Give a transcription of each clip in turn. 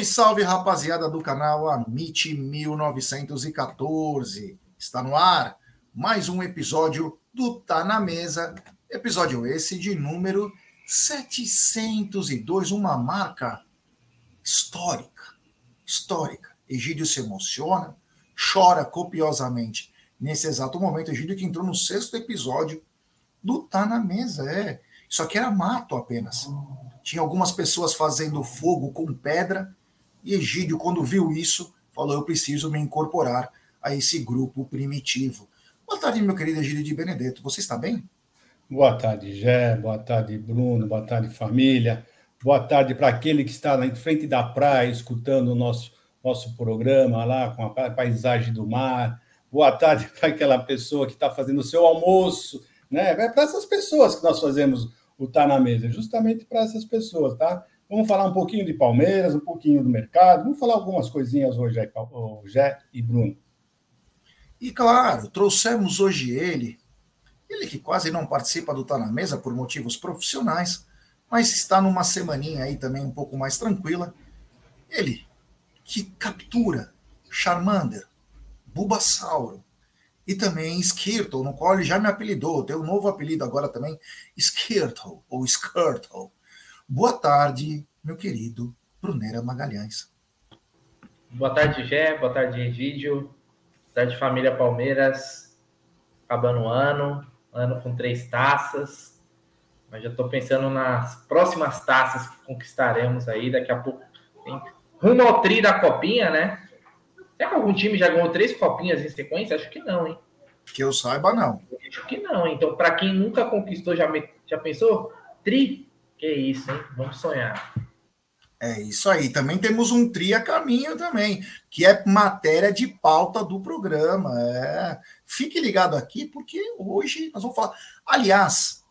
Salve, salve, rapaziada do canal Amit 1914. Está no ar mais um episódio do Tá na Mesa. Episódio esse de número 702, uma marca histórica. Histórica. Egídio se emociona, chora copiosamente nesse exato momento. Egídio que entrou no sexto episódio do Tá na Mesa. É, isso aqui era mato apenas. Tinha algumas pessoas fazendo fogo com pedra, e Egídio, quando viu isso, falou: Eu preciso me incorporar a esse grupo primitivo. Boa tarde, meu querido Egídio de Benedetto. Você está bem? Boa tarde, Gé. Boa tarde, Bruno. Boa tarde, família. Boa tarde para aquele que está na frente da praia escutando o nosso, nosso programa lá com a paisagem do mar. Boa tarde para aquela pessoa que está fazendo o seu almoço. Né? É para essas pessoas que nós fazemos o Tá na Mesa, justamente para essas pessoas, tá? Vamos falar um pouquinho de Palmeiras, um pouquinho do mercado, vamos falar algumas coisinhas hoje, Jé e Bruno. E claro, trouxemos hoje ele, ele que quase não participa do Tá na Mesa por motivos profissionais, mas está numa semaninha aí também um pouco mais tranquila. Ele que captura Charmander, Bulbasauro, e também Skirtle, no qual ele já me apelidou, tem um novo apelido agora também, Skirtle, ou Skirtle. Boa tarde, meu querido Brunera Magalhães. Boa tarde, Gé, boa tarde, Egídio, boa tarde, família Palmeiras, acabando o ano, ano com três taças, mas já estou pensando nas próximas taças que conquistaremos aí, daqui a pouco tem rumo ao tri da copinha, né? Será que algum time já ganhou três copinhas em sequência? Acho que não, hein? Que eu saiba, não. Acho que não. Então, para quem nunca conquistou, já, me... já pensou? Tri? Que isso, hein? Vamos sonhar. É isso aí. Também temos um tri a caminho também, que é matéria de pauta do programa. É. Fique ligado aqui, porque hoje nós vamos falar. Aliás,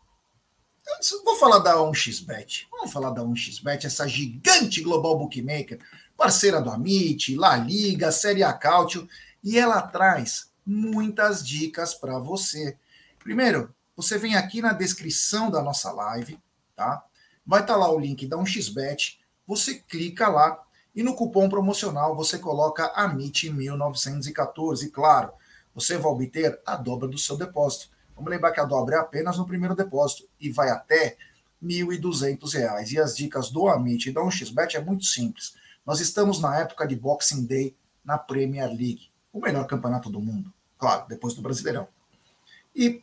vou falar da 1xBet. Vamos falar da 1xBet, essa gigante global bookmaker parceira do Amit, La Liga, Série A Cautio, e ela traz muitas dicas para você. Primeiro, você vem aqui na descrição da nossa live, tá? Vai estar tá lá o link da 1xBet, você clica lá e no cupom promocional você coloca AMIT1914. Claro, você vai obter a dobra do seu depósito. Vamos lembrar que a dobra é apenas no primeiro depósito e vai até R$ 1.200. E as dicas do Amit e da 1xBet é muito simples. Nós estamos na época de Boxing Day na Premier League, o melhor campeonato do mundo, claro, depois do Brasileirão. E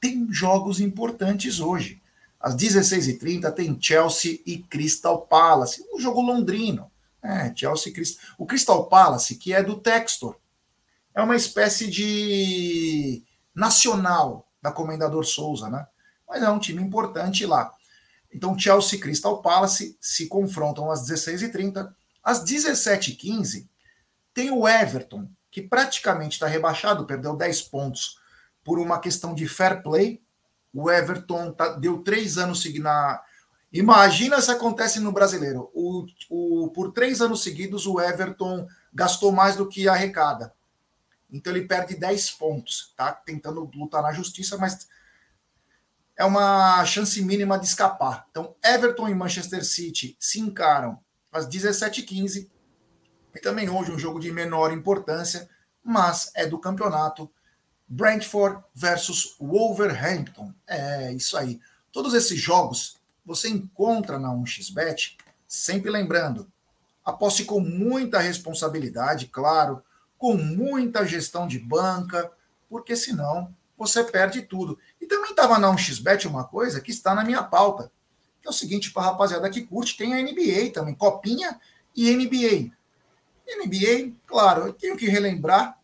tem jogos importantes hoje. Às 16h30 tem Chelsea e Crystal Palace, um jogo londrino. É, Chelsea O Crystal Palace, que é do Textor, é uma espécie de nacional da Comendador Souza, né? Mas é um time importante lá. Então, Chelsea e Crystal Palace se confrontam às 16h30. Às 17h15, tem o Everton, que praticamente está rebaixado, perdeu 10 pontos por uma questão de fair play. O Everton tá, deu três anos seguidos na. Imagina se acontece no brasileiro. O, o, por três anos seguidos, o Everton gastou mais do que arrecada. Então ele perde 10 pontos, tá? Tentando lutar na justiça, mas é uma chance mínima de escapar. Então, Everton e Manchester City se encaram às 17h15. E também hoje um jogo de menor importância, mas é do campeonato. Brentford versus Wolverhampton. É isso aí. Todos esses jogos você encontra na 1xBet, sempre lembrando, aposte com muita responsabilidade, claro, com muita gestão de banca, porque senão você perde tudo. E também estava na 1xBet uma coisa que está na minha pauta que é o seguinte, para a rapaziada que curte, tem a NBA também, Copinha e NBA. NBA, claro, eu tenho que relembrar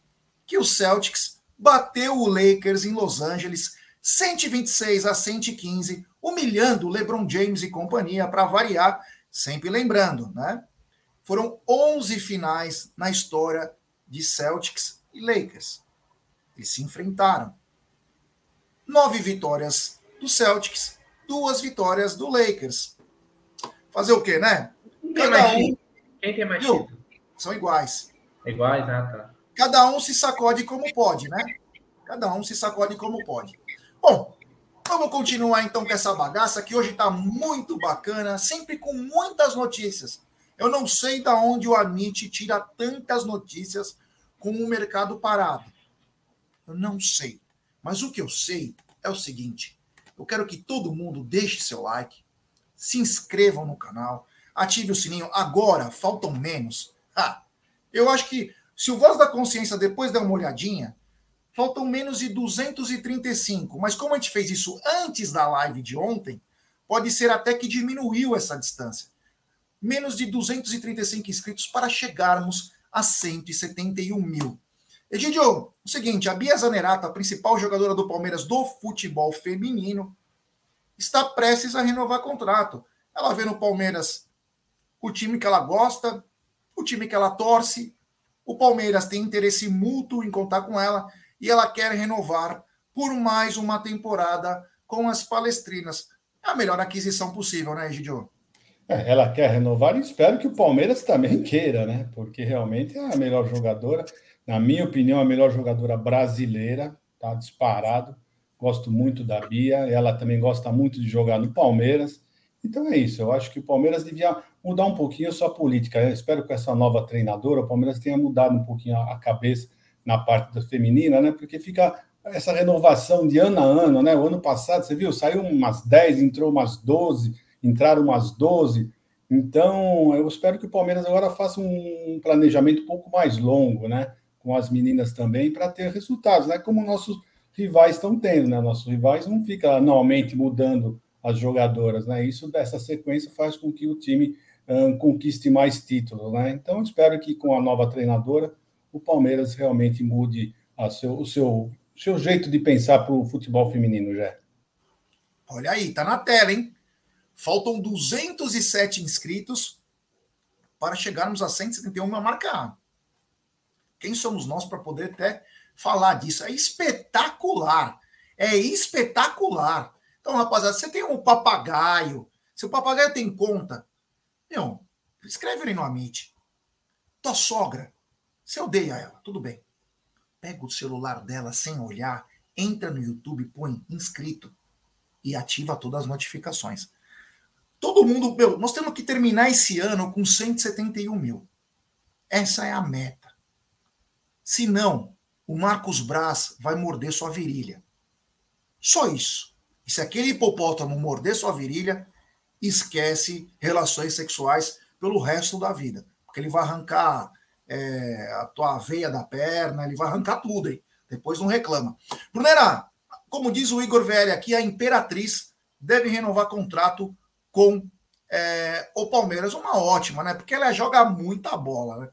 que o Celtics bateu o Lakers em Los Angeles 126 a 115, humilhando LeBron James e companhia para variar, sempre lembrando, né? Foram 11 finais na história de Celtics e Lakers. Eles se enfrentaram. Nove vitórias do Celtics, duas vitórias do Lakers. Fazer o quê, né? Quem tem Cada um. Quem tem mais título? São iguais. Iguais, né? Tá. Cada um se sacode como pode, né? Cada um se sacode como pode. Bom, vamos continuar então com essa bagaça que hoje está muito bacana, sempre com muitas notícias. Eu não sei da onde o Amit tira tantas notícias com o mercado parado. Eu não sei. Mas o que eu sei é o seguinte: eu quero que todo mundo deixe seu like, se inscrevam no canal, ative o sininho. Agora, faltam menos. Ah, eu acho que se o Voz da Consciência depois der uma olhadinha, faltam menos de 235. Mas como a gente fez isso antes da live de ontem, pode ser até que diminuiu essa distância. Menos de 235 inscritos para chegarmos a 171 mil. Egidio, o seguinte, a Bia Zanerato, a principal jogadora do Palmeiras do futebol feminino, está prestes a renovar contrato. Ela vê no Palmeiras o time que ela gosta, o time que ela torce. O Palmeiras tem interesse mútuo em contar com ela e ela quer renovar por mais uma temporada com as palestrinas. É a melhor aquisição possível, né, Egidio? É, ela quer renovar e espero que o Palmeiras também queira, né? Porque realmente é a melhor jogadora, na minha opinião, a melhor jogadora brasileira, tá disparado. Gosto muito da Bia, ela também gosta muito de jogar no Palmeiras. Então é isso, eu acho que o Palmeiras devia mudar um pouquinho a sua política. Eu espero que essa nova treinadora, o Palmeiras tenha mudado um pouquinho a cabeça na parte da feminina, né? Porque fica essa renovação de ano a ano, né? O ano passado, você viu, saiu umas 10, entrou umas 12 entraram umas 12. Então, eu espero que o Palmeiras agora faça um planejamento um pouco mais longo, né? Com as meninas também, para ter resultados, né? Como nossos rivais estão tendo, né? Nossos rivais não ficam anualmente mudando as jogadoras, né? Isso dessa sequência faz com que o time um, conquiste mais títulos, né? Então, espero que com a nova treinadora o Palmeiras realmente mude seu, o seu, seu jeito de pensar para o futebol feminino, já. Olha aí, tá na tela, hein? Faltam 207 inscritos para chegarmos a 171, uma marca A. Quem somos nós para poder até falar disso? É espetacular. É espetacular. Então, rapaziada, você tem um papagaio. Se o papagaio tem conta, meu, escreve ali no Amit. Tua sogra, você odeia ela, tudo bem. Pega o celular dela sem olhar, entra no YouTube, põe inscrito e ativa todas as notificações. Todo mundo, meu, nós temos que terminar esse ano com 171 mil. Essa é a meta. Se não, o Marcos Braz vai morder sua virilha. Só isso. E se aquele hipopótamo morder sua virilha, esquece relações sexuais pelo resto da vida. Porque ele vai arrancar é, a tua veia da perna, ele vai arrancar tudo, hein? Depois não reclama. Brunera, como diz o Igor Velho aqui, a Imperatriz deve renovar contrato com é, o Palmeiras. Uma ótima, né? Porque ela joga muita bola, né?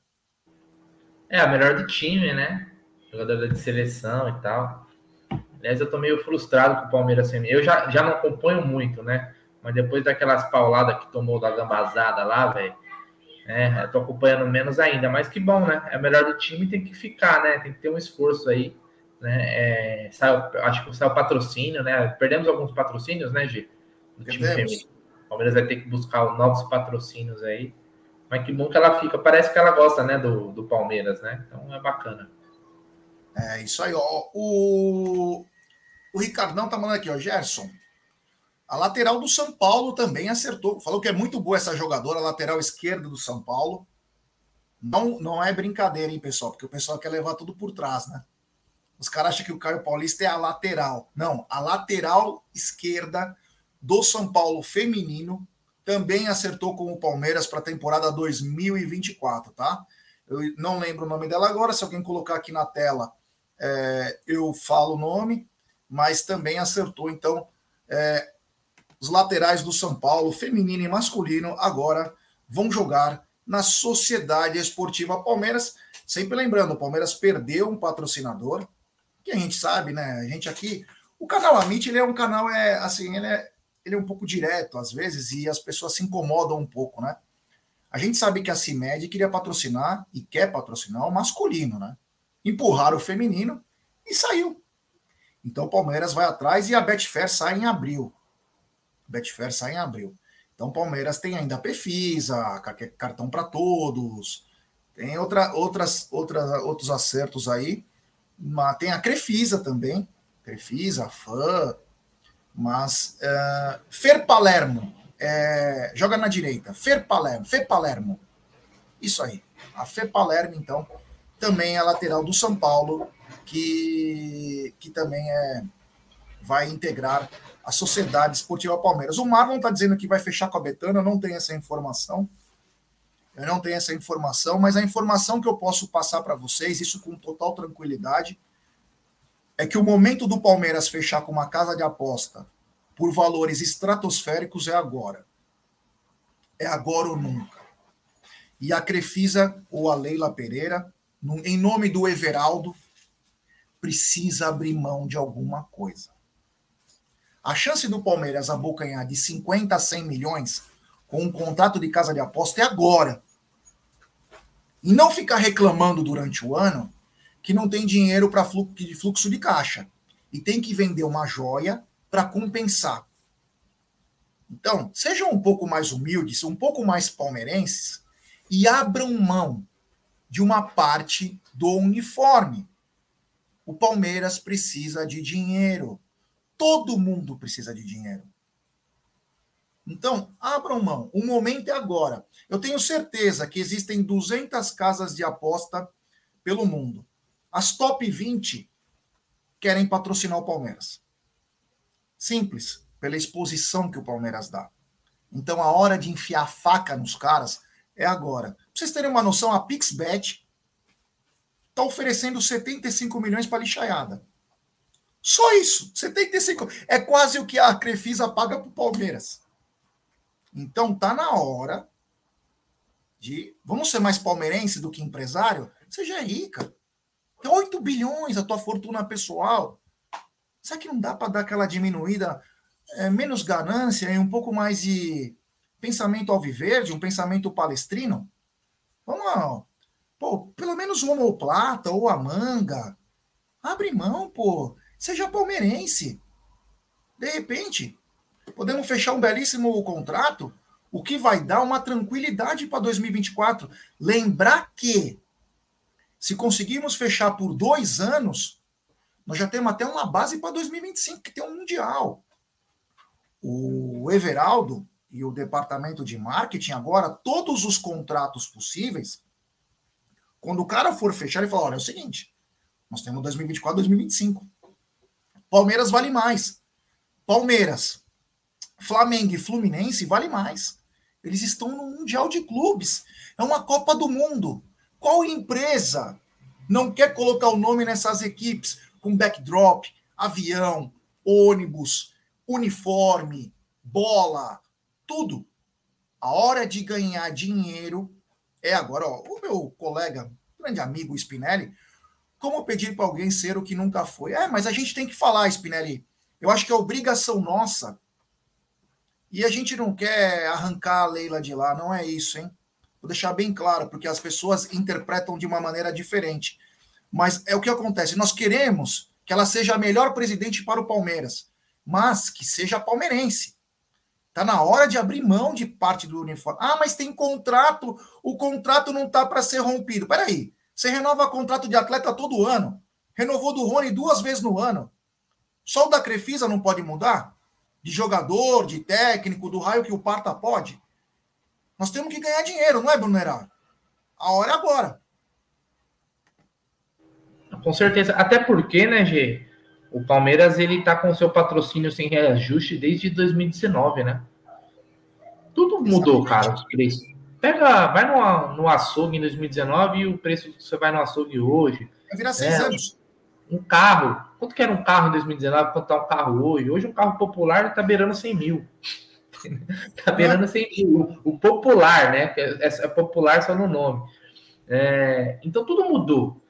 É, a melhor do time, né? Jogadora de seleção e tal. Aliás, eu tô meio frustrado com o Palmeiras. Assim. Eu já, já não acompanho muito, né? Mas depois daquelas pauladas que tomou da gambazada lá, velho. É, eu tô acompanhando menos ainda, mas que bom, né? É a melhor do time tem que ficar, né? Tem que ter um esforço aí. Né? É, saiu, acho que saiu patrocínio, né? Perdemos alguns patrocínios, né, Gi? Do time feminino. O Palmeiras vai ter que buscar novos patrocínios aí. Mas que bom que ela fica. Parece que ela gosta, né, do, do Palmeiras, né? Então é bacana. É isso aí, ó. O, o Ricardão tá mandando aqui, ó. Gerson. A lateral do São Paulo também acertou. Falou que é muito boa essa jogadora, lateral esquerda do São Paulo. Não, não é brincadeira, hein, pessoal? Porque o pessoal quer levar tudo por trás, né? Os caras acham que o Caio Paulista é a lateral. Não, a lateral esquerda do São Paulo feminino também acertou com o Palmeiras para a temporada 2024, tá? Eu não lembro o nome dela agora, se alguém colocar aqui na tela, é, eu falo o nome, mas também acertou. Então, é, os laterais do São Paulo, feminino e masculino, agora vão jogar na Sociedade Esportiva Palmeiras. Sempre lembrando, o Palmeiras perdeu um patrocinador, que a gente sabe, né? A gente aqui. O canal Amit, ele é um canal, é assim, ele é ele é um pouco direto às vezes e as pessoas se incomodam um pouco, né? A gente sabe que a CIMED queria patrocinar e quer patrocinar o masculino, né? Empurrar o feminino e saiu. Então o Palmeiras vai atrás e a Betfair sai em abril. Betfair sai em abril. Então o Palmeiras tem ainda a Pefisa, cartão para todos, tem outra, outras, outras, outros acertos aí. Tem a Crefisa também, Crefisa, Fã, mas uh, Fer Palermo é, joga na direita. Fer Palermo, Fer Palermo. Isso aí. A Fê Palermo, então, também é lateral do São Paulo, que, que também é, vai integrar a Sociedade Esportiva Palmeiras. O Marlon está dizendo que vai fechar com a Betânia, eu não tenho essa informação. Eu não tenho essa informação, mas a informação que eu posso passar para vocês, isso com total tranquilidade, é que o momento do Palmeiras fechar com uma casa de aposta por valores estratosféricos é agora. É agora ou nunca. E a Crefisa ou a Leila Pereira, em nome do Everaldo, precisa abrir mão de alguma coisa. A chance do Palmeiras abocanhar de 50 a 100 milhões com um contrato de casa de aposta é agora. E não ficar reclamando durante o ano que não tem dinheiro para fluxo de caixa e tem que vender uma joia para compensar. Então, sejam um pouco mais humildes, um pouco mais palmeirenses e abram mão de uma parte do uniforme. O Palmeiras precisa de dinheiro. Todo mundo precisa de dinheiro. Então, abram mão. O momento é agora. Eu tenho certeza que existem 200 casas de aposta pelo mundo. As top 20 querem patrocinar o Palmeiras. Simples, pela exposição que o Palmeiras dá. Então a hora de enfiar a faca nos caras é agora. Pra vocês terem uma noção, a Pixbet está oferecendo 75 milhões para lixaiada. Só isso, 75. É quase o que a Crefisa paga para o Palmeiras. Então tá na hora de. Vamos ser mais palmeirense do que empresário? É rica. Tem 8 bilhões a tua fortuna pessoal. Será que não dá para dar aquela diminuída, é, menos ganância e um pouco mais de pensamento alviverde, um pensamento palestrino? Vamos lá, pô, pelo menos o homoplata ou a manga. Abre mão, pô. Seja palmeirense. De repente, podemos fechar um belíssimo contrato, o que vai dar uma tranquilidade para 2024. Lembrar que se conseguirmos fechar por dois anos, nós já temos até uma base para 2025, que tem um Mundial. O Everaldo e o departamento de marketing, agora, todos os contratos possíveis, quando o cara for fechar, ele fala: olha, é o seguinte, nós temos 2024, 2025. Palmeiras vale mais. Palmeiras, Flamengo e Fluminense vale mais. Eles estão no Mundial de Clubes. É uma Copa do Mundo. Qual empresa não quer colocar o nome nessas equipes com backdrop, avião, ônibus, uniforme, bola, tudo? A hora de ganhar dinheiro é agora. Ó, o meu colega, grande amigo Spinelli, como pedir para alguém ser o que nunca foi? É, mas a gente tem que falar, Spinelli. Eu acho que é obrigação nossa. E a gente não quer arrancar a Leila de lá, não é isso, hein? Vou deixar bem claro, porque as pessoas interpretam de uma maneira diferente. Mas é o que acontece. Nós queremos que ela seja a melhor presidente para o Palmeiras, mas que seja palmeirense. Está na hora de abrir mão de parte do uniforme. Ah, mas tem contrato, o contrato não está para ser rompido. Peraí, você renova contrato de atleta todo ano. Renovou do Rony duas vezes no ano. Só o da Crefisa não pode mudar? De jogador, de técnico, do raio que o parta pode? Nós temos que ganhar dinheiro, não é, Bruno? A hora é agora. Com certeza. Até porque, né, Gê? O Palmeiras ele tá com seu patrocínio sem reajuste desde 2019, né? Tudo mudou, cara, os preços. Pega, vai no, no açougue em 2019 e o preço que você vai no açougue hoje. Vai virar seis é, anos. Um carro. Quanto que era um carro em 2019? Quanto tá um carro hoje? Hoje um carro popular tá beirando 100 mil. tá beirando 100 mil. O popular, né? É, é popular só no nome. É, então tudo mudou.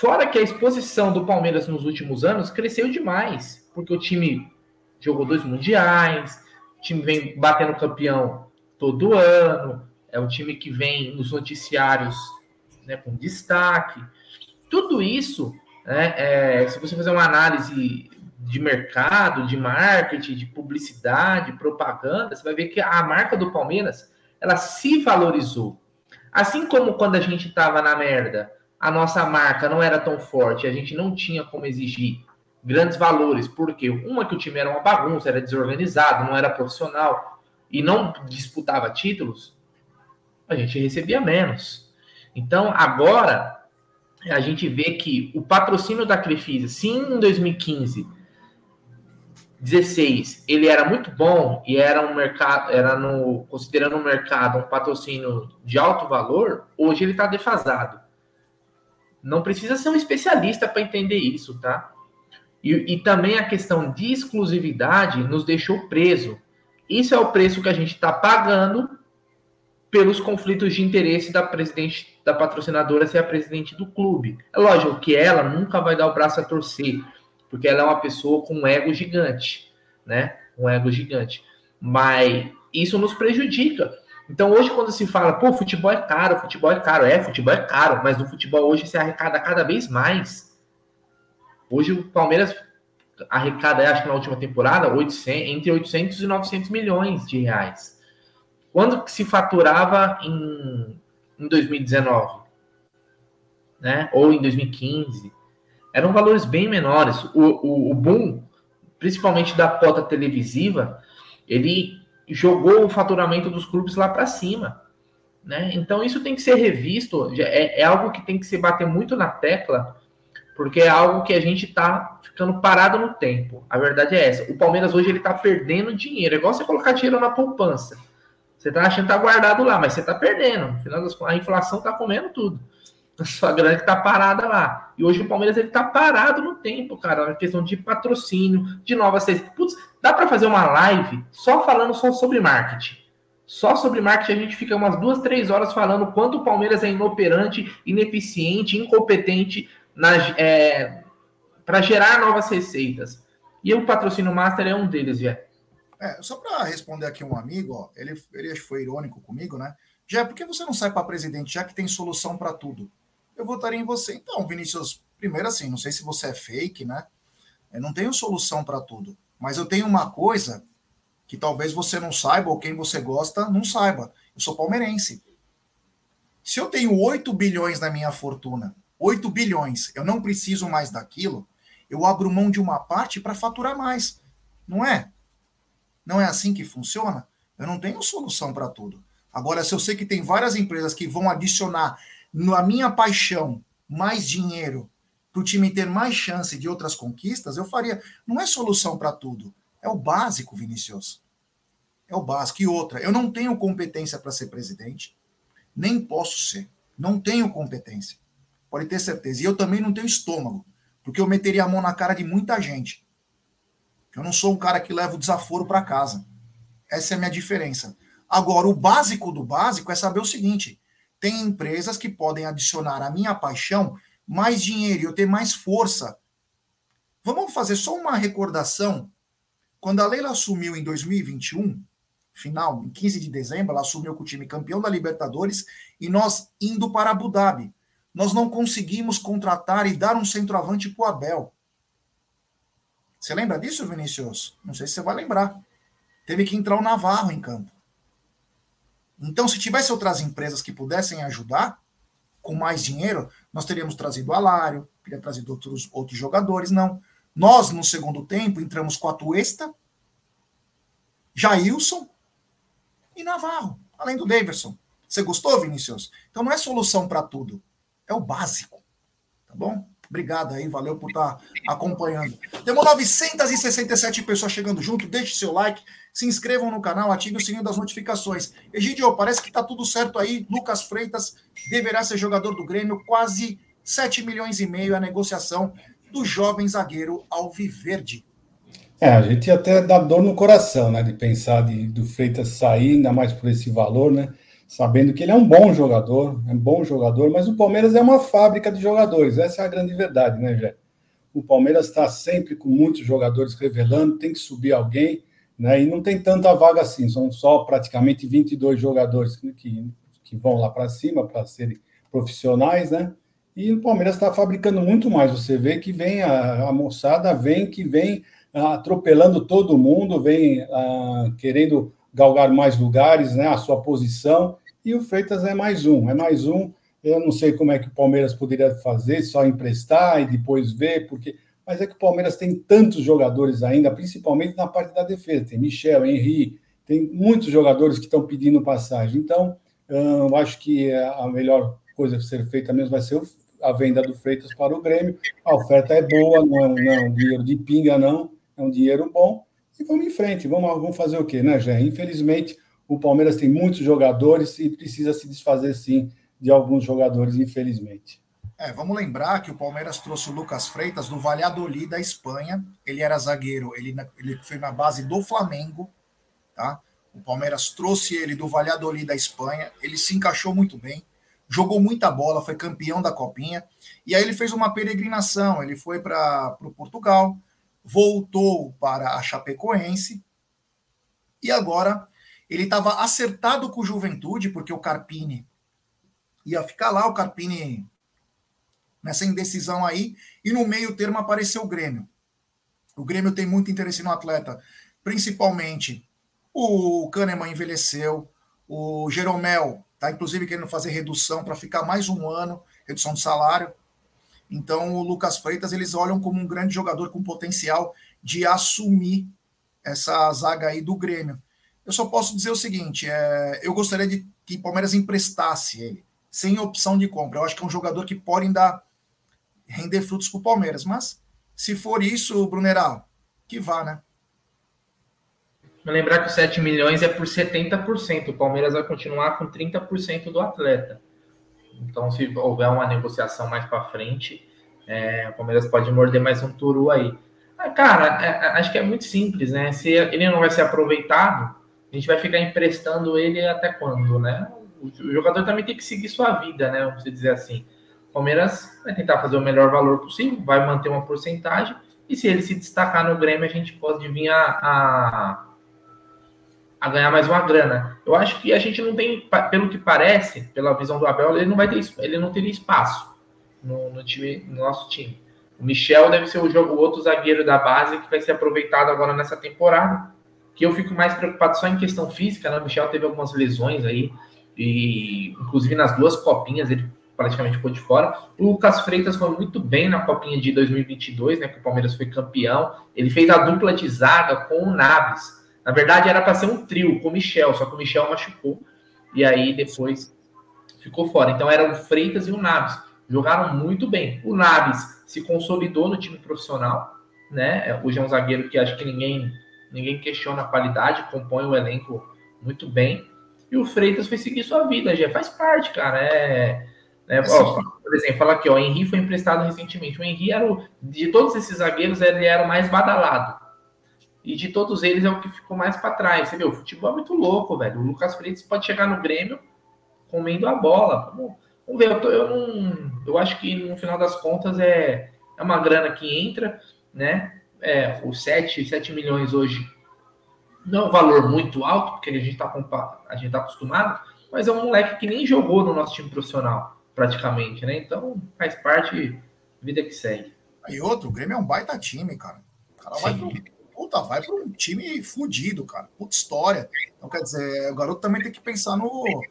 Fora que a exposição do Palmeiras nos últimos anos cresceu demais, porque o time jogou dois mundiais, o time vem batendo campeão todo ano, é um time que vem nos noticiários né, com destaque. Tudo isso, né, é, se você fazer uma análise de mercado, de marketing, de publicidade, propaganda, você vai ver que a marca do Palmeiras ela se valorizou. Assim como quando a gente estava na merda, a nossa marca não era tão forte, a gente não tinha como exigir grandes valores, porque uma que o time era uma bagunça, era desorganizado, não era profissional e não disputava títulos, a gente recebia menos. Então, agora, a gente vê que o patrocínio da Crefisa, sim, em 2015, 16, ele era muito bom e era um mercado, era no, considerando o mercado um patrocínio de alto valor, hoje ele está defasado. Não precisa ser um especialista para entender isso, tá? E, e, também a questão de exclusividade nos deixou preso. Isso é o preço que a gente está pagando pelos conflitos de interesse da presidente, da patrocinadora ser a presidente do clube. É lógico que ela nunca vai dar o braço a torcer, porque ela é uma pessoa com um ego gigante, né? Um ego gigante. Mas isso nos prejudica. Então hoje quando se fala, pô, futebol é caro, futebol é caro, é, futebol é caro, mas no futebol hoje se arrecada cada vez mais. Hoje o Palmeiras arrecada, acho que na última temporada, 800, entre 800 e 900 milhões de reais. Quando que se faturava em, em 2019? Né? Ou em 2015? Eram valores bem menores. O, o, o boom, principalmente da cota televisiva, ele jogou o faturamento dos clubes lá para cima. Né? Então isso tem que ser revisto, é, é, algo que tem que se bater muito na tecla, porque é algo que a gente está ficando parado no tempo. A verdade é essa. O Palmeiras hoje ele está perdendo dinheiro. É igual você colocar dinheiro na poupança. Você está achando que está guardado lá, mas você está perdendo. Afinal das contas, a inflação está comendo tudo. A sua grana está parada lá. E hoje o Palmeiras ele está parado no tempo, cara, na questão de patrocínio, de novas Putz, dá para fazer uma live só falando só sobre marketing. Só sobre marketing a gente fica umas duas, três horas falando quanto o Palmeiras é inoperante, ineficiente, incompetente é, para gerar novas receitas. E o patrocínio master é um deles, Jé. É, só para responder aqui um amigo, ó, ele, ele foi irônico comigo, né? Já, por que você não sai para presidente, já que tem solução para tudo? Eu votaria em você. Então, Vinícius, primeiro assim, não sei se você é fake, né? Eu não tenho solução para tudo. Mas eu tenho uma coisa que talvez você não saiba, ou quem você gosta não saiba. Eu sou palmeirense. Se eu tenho 8 bilhões na minha fortuna, 8 bilhões, eu não preciso mais daquilo, eu abro mão de uma parte para faturar mais. Não é? Não é assim que funciona? Eu não tenho solução para tudo. Agora, se eu sei que tem várias empresas que vão adicionar na minha paixão mais dinheiro para o time ter mais chance de outras conquistas, eu faria. Não é solução para tudo. É o básico, Vinicius. É o básico. E outra, eu não tenho competência para ser presidente, nem posso ser. Não tenho competência. Pode ter certeza. E eu também não tenho estômago, porque eu meteria a mão na cara de muita gente. Eu não sou um cara que leva o desaforo para casa. Essa é a minha diferença. Agora, o básico do básico é saber o seguinte: tem empresas que podem adicionar à minha paixão mais dinheiro eu ter mais força. Vamos fazer só uma recordação. Quando a Leila assumiu em 2021, final, em 15 de dezembro, ela assumiu com o time campeão da Libertadores e nós indo para Abu Dhabi. Nós não conseguimos contratar e dar um centroavante para o Abel. Você lembra disso, Vinícius? Não sei se você vai lembrar. Teve que entrar o Navarro em campo. Então, se tivesse outras empresas que pudessem ajudar com mais dinheiro, nós teríamos trazido Alário, teria trazido outros, outros jogadores. Não. Nós, no segundo tempo, entramos com a Tuesta, Jailson e Navarro, além do Davidson. Você gostou, Vinícius? Então não é solução para tudo. É o básico. Tá bom? Obrigado aí, valeu por estar tá acompanhando. Temos 967 pessoas chegando junto. Deixe seu like, se inscrevam no canal, ative o sininho das notificações. Egidio, parece que está tudo certo aí. Lucas Freitas deverá ser jogador do Grêmio. Quase 7 milhões e meio a negociação do jovem zagueiro Alviverde. É, a gente até dá dor no coração, né? De pensar de, do Freitas sair, ainda mais por esse valor, né? Sabendo que ele é um bom jogador, é um bom jogador, mas o Palmeiras é uma fábrica de jogadores, essa é a grande verdade, né, Jé? O Palmeiras está sempre com muitos jogadores revelando, tem que subir alguém, né? E não tem tanta vaga assim, são só praticamente 22 jogadores que, que, vão lá para cima para serem profissionais, né? E o Palmeiras está fabricando muito mais. Você vê que vem a, a moçada, vem que vem atropelando todo mundo, vem ah, querendo galgar mais lugares, né? A sua posição e o Freitas é mais um, é mais um. Eu não sei como é que o Palmeiras poderia fazer, só emprestar e depois ver, porque. Mas é que o Palmeiras tem tantos jogadores ainda, principalmente na parte da defesa. Tem Michel, Henri, tem muitos jogadores que estão pedindo passagem. Então, eu acho que a melhor coisa a ser feita mesmo vai ser a venda do Freitas para o Grêmio. A oferta é boa, não é, não é um dinheiro de pinga, não, é um dinheiro bom. E vamos em frente, vamos, vamos fazer o quê, né, Jé? Infelizmente, o Palmeiras tem muitos jogadores e precisa se desfazer, sim, de alguns jogadores, infelizmente. É, vamos lembrar que o Palmeiras trouxe o Lucas Freitas do Valladolid da Espanha. Ele era zagueiro, ele, ele foi na base do Flamengo, tá? O Palmeiras trouxe ele do Valladolid da Espanha. Ele se encaixou muito bem, jogou muita bola, foi campeão da Copinha. E aí ele fez uma peregrinação. Ele foi para o Portugal, voltou para a Chapecoense e agora ele estava acertado com o Juventude, porque o Carpini ia ficar lá. O Carpini nessa indecisão aí, e no meio termo apareceu o Grêmio. O Grêmio tem muito interesse no atleta, principalmente o Kahneman envelheceu, o Jeromel está inclusive querendo fazer redução para ficar mais um ano, redução de salário. Então o Lucas Freitas eles olham como um grande jogador com potencial de assumir essa zaga aí do Grêmio. Eu só posso dizer o seguinte: é, eu gostaria de que o Palmeiras emprestasse ele, sem opção de compra. Eu acho que é um jogador que pode dar render frutos para o Palmeiras. Mas, se for isso, Bruneral, que vá, né? Lembrar que os 7 milhões é por 70%. O Palmeiras vai continuar com 30% do atleta. Então, se houver uma negociação mais para frente, é, o Palmeiras pode morder mais um turu aí. Ah, cara, é, é, acho que é muito simples, né? Se ele não vai ser aproveitado, a gente vai ficar emprestando ele até quando, né? O jogador também tem que seguir sua vida, né? Vamos dizer assim. Palmeiras vai tentar fazer o melhor valor possível, vai manter uma porcentagem, e se ele se destacar no Grêmio, a gente pode vir a, a, a, ganhar mais uma grana. Eu acho que a gente não tem, pelo que parece, pela visão do Abel, ele não vai ter, ele não teria espaço no, no time, no nosso time. O Michel deve ser o, jogo, outro zagueiro da base que vai ser aproveitado agora nessa temporada. Que eu fico mais preocupado só em questão física, né? O Michel teve algumas lesões aí, e inclusive nas duas copinhas ele praticamente ficou de fora. O Lucas Freitas foi muito bem na Copinha de 2022, né, que o Palmeiras foi campeão. Ele fez a dupla de zaga com o Naves. Na verdade, era para ser um trio com o Michel, só que o Michel machucou. E aí depois ficou fora. Então eram o Freitas e o Naves. Jogaram muito bem. O Naves se consolidou no time profissional, né? Hoje é um zagueiro que acho que ninguém ninguém questiona a qualidade, compõe o elenco muito bem. E o Freitas foi seguir sua vida, já faz parte, cara. É, né? Ó, por exemplo, fala aqui, ó, o Henry foi emprestado recentemente. O Henry era o, de todos esses zagueiros, ele era o mais badalado. E de todos eles é o que ficou mais para trás. Você vê, o futebol é muito louco, velho. O Lucas Freitas pode chegar no Grêmio comendo a bola. Vamos, vamos ver, eu, tô, eu, não, eu acho que no final das contas é, é uma grana que entra, né? É, os 7, 7 milhões hoje não é um valor muito alto, porque a gente está tá acostumado, mas é um moleque que nem jogou no nosso time profissional praticamente, né? Então faz parte, vida que segue. E outro, o Grêmio é um baita time, cara. O cara Sim. vai pro, puta, vai para um time fudido, cara. Puta história. Então, quer dizer, o garoto também tem que pensar no.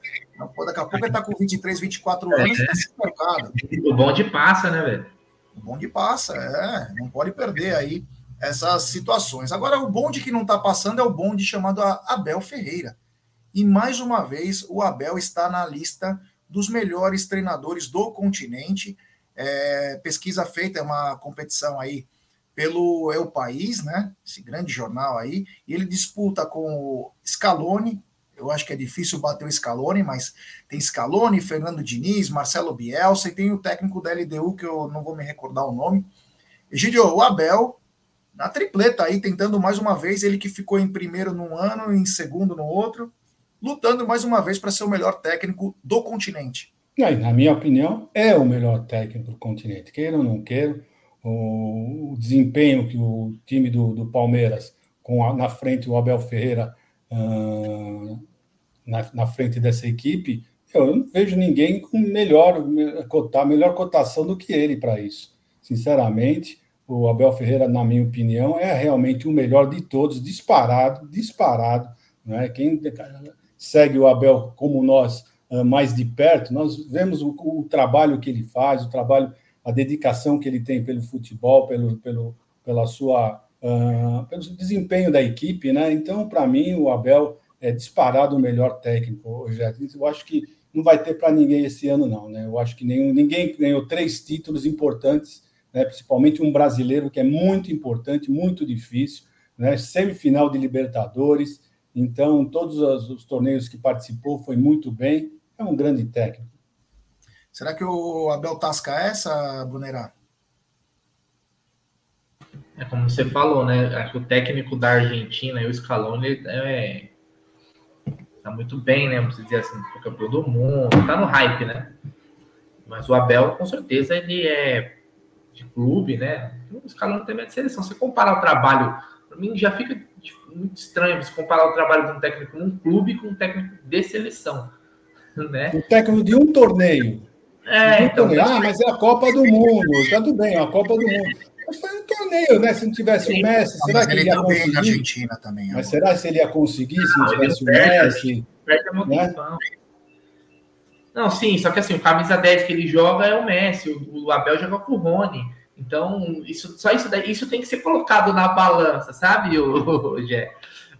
Daqui a pouco ele tá com 23, 24 anos é. e tá se mercado. O bonde passa, né, velho? O bonde passa, é. Não pode perder aí essas situações. Agora, o bonde que não tá passando é o bonde chamado Abel Ferreira. E mais uma vez, o Abel está na lista dos melhores treinadores do continente. É, pesquisa feita, é uma competição aí pelo É o País, né? Esse grande jornal aí. E ele disputa com o Scaloni. Eu acho que é difícil bater o Scaloni, mas tem Scaloni, Fernando Diniz, Marcelo Bielsa e tem o técnico da LDU, que eu não vou me recordar o nome. Egidio, o Abel, na tripleta aí, tentando mais uma vez, ele que ficou em primeiro num ano, em segundo no outro lutando mais uma vez para ser o melhor técnico do continente. E aí, na minha opinião, é o melhor técnico do continente. Queira ou não queira, o, desempenho que o time do, do Palmeiras, com a, na frente o Abel Ferreira, uh, na, na, frente dessa equipe, eu não vejo ninguém com melhor, melhor cotação do que ele para isso. Sinceramente, o Abel Ferreira, na minha opinião, é realmente o melhor de todos, disparado, disparado. Né? Quem segue o Abel como nós ah, mais de perto, nós vemos o, o, trabalho que ele faz, o trabalho, a dedicação que ele tem pelo futebol, pelo, pelo, pela sua, uh, pelo desempenho da equipe, né? Então, para mim, o Abel é disparado o melhor técnico hoje. Eu acho que não vai ter para ninguém esse ano, não. Né? Eu acho que nenhum, ninguém ganhou três títulos importantes, né? principalmente um brasileiro que é muito importante, muito difícil, né? semifinal de Libertadores. Então, todos os, os torneios que participou foi muito bem. É um grande técnico. Será que o Abel Tasca é essa, Brunerá? É como você falou, né? Acho que o técnico da Argentina, o Scaloni, é, tá muito bem, né? Vamos dizer assim, foi campeão do mundo, tá no hype, né? Mas o Abel, com certeza, ele é de clube, né? O Scaloni também é de seleção. Você comparar o trabalho, para mim já fica muito estranho você comparar o trabalho de um técnico num clube com um técnico de seleção, né? O técnico de um torneio. É, então, torneio. Ah, mas é a Copa do Mundo. Tá tudo bem, é a Copa do Mundo. Mas foi um torneio, né? Se não tivesse o Messi, ah, será que ele, ele ia conseguir? Na Argentina também. Mas será que ele ia conseguir se não, não tivesse o Messi? Perde. Né? Não, sim, só que assim, o camisa 10 que ele joga é o Messi, o, o Abel joga com o Rony. Então, isso, só isso daí, isso tem que ser colocado na balança, sabe, o, o Gé?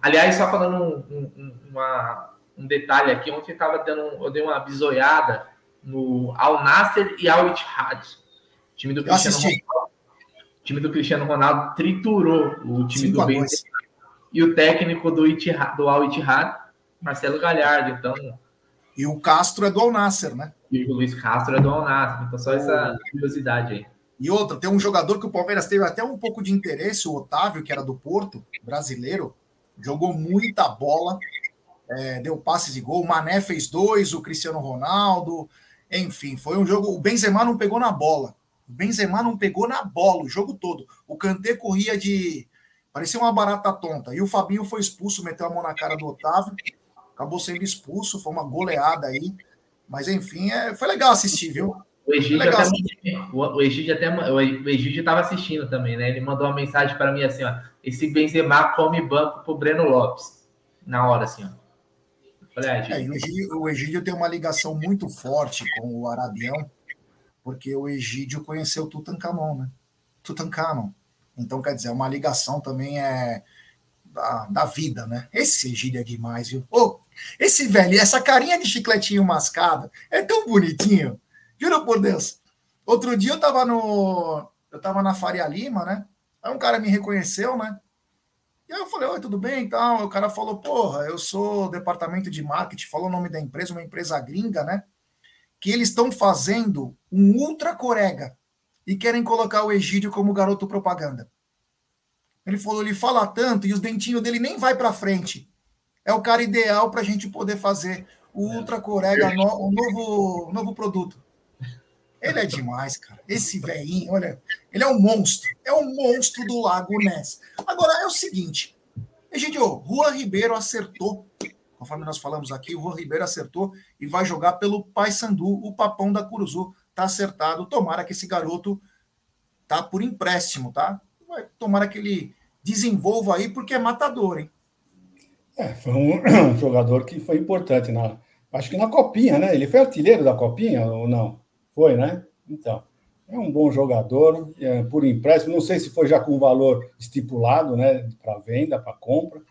Aliás, só falando um, um, uma, um detalhe aqui, ontem eu, tava dando, eu dei uma bisoiada no Al Nasser e Al Ittihad. Time do Cristiano Ronaldo. time do Cristiano Ronaldo triturou o time do Benzema. E o técnico do, Ittihad, do Al Ittihad, Marcelo Galhardo. Então, e o Castro é do Al Nasser, né? E o Luiz Castro é do Al Nasser. Então, só essa curiosidade aí. E outra, tem um jogador que o Palmeiras teve até um pouco de interesse, o Otávio, que era do Porto, brasileiro, jogou muita bola, é, deu passes de gol. O Mané fez dois, o Cristiano Ronaldo, enfim, foi um jogo. O Benzema não pegou na bola. O Benzema não pegou na bola o jogo todo. O Kanté corria de. parecia uma barata tonta. E o Fabinho foi expulso, meteu a mão na cara do Otávio, acabou sendo expulso, foi uma goleada aí. Mas enfim, é, foi legal assistir, viu? O Egídio até, o Egídio até o Egídio estava assistindo também, né? Ele mandou uma mensagem para mim assim, ó, esse Benzema come banco pro Breno Lopes. Na hora, assim, ó. Falei, ah, é, o, Egídio, o Egídio tem uma ligação muito forte com o Arabião, porque o Egídio conheceu Tutankhamon, né? Tutankhamon. Então, quer dizer, uma ligação também é da, da vida, né? Esse Egídio é demais, viu? Oh, esse velho, essa carinha de chicletinho mascado, é tão bonitinho. Juro por Deus. Outro dia eu tava no. Eu tava na Faria Lima, né? Aí um cara me reconheceu, né? E aí eu falei, oi, tudo bem? Então, o cara falou, porra, eu sou departamento de marketing, falou o nome da empresa, uma empresa gringa, né? Que eles estão fazendo um ultra corega e querem colocar o Egídio como garoto propaganda. Ele falou, ele fala tanto e os dentinhos dele nem vai para frente. É o cara ideal para a gente poder fazer o é. ultra corega, no, o novo, novo produto. Ele é demais, cara. Esse velhinho, olha, ele é um monstro. É um monstro do Lago Ness. Agora é o seguinte, Egidio, Juan Ribeiro acertou. Conforme nós falamos aqui, o Juan Ribeiro acertou e vai jogar pelo Paysandu, o papão da Curuzu. Tá acertado. Tomara que esse garoto tá por empréstimo, tá? Tomara que ele desenvolva aí, porque é matador, hein? É, foi um, um jogador que foi importante na. Acho que na Copinha, né? Ele foi artilheiro da Copinha ou não? Foi, né? Então, é um bom jogador, é, por empréstimo. Não sei se foi já com valor estipulado, né? Para venda, para compra.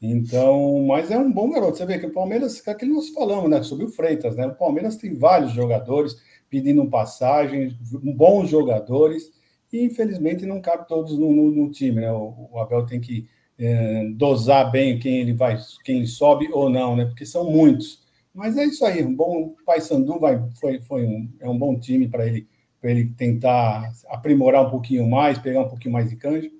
Então, mas é um bom garoto. Você vê que o Palmeiras, é aquilo nós falamos, né? Sobre o Freitas, né? O Palmeiras tem vários jogadores pedindo passagem, bons jogadores, e infelizmente não cabe todos no, no, no time, né? O, o, Abel tem que é, dosar bem quem ele vai, quem sobe ou não, né? Porque são muitos. Mas é isso aí, um bom Paysandu vai foi, foi um, é um bom time para ele para ele tentar aprimorar um pouquinho mais, pegar um pouquinho mais de canja.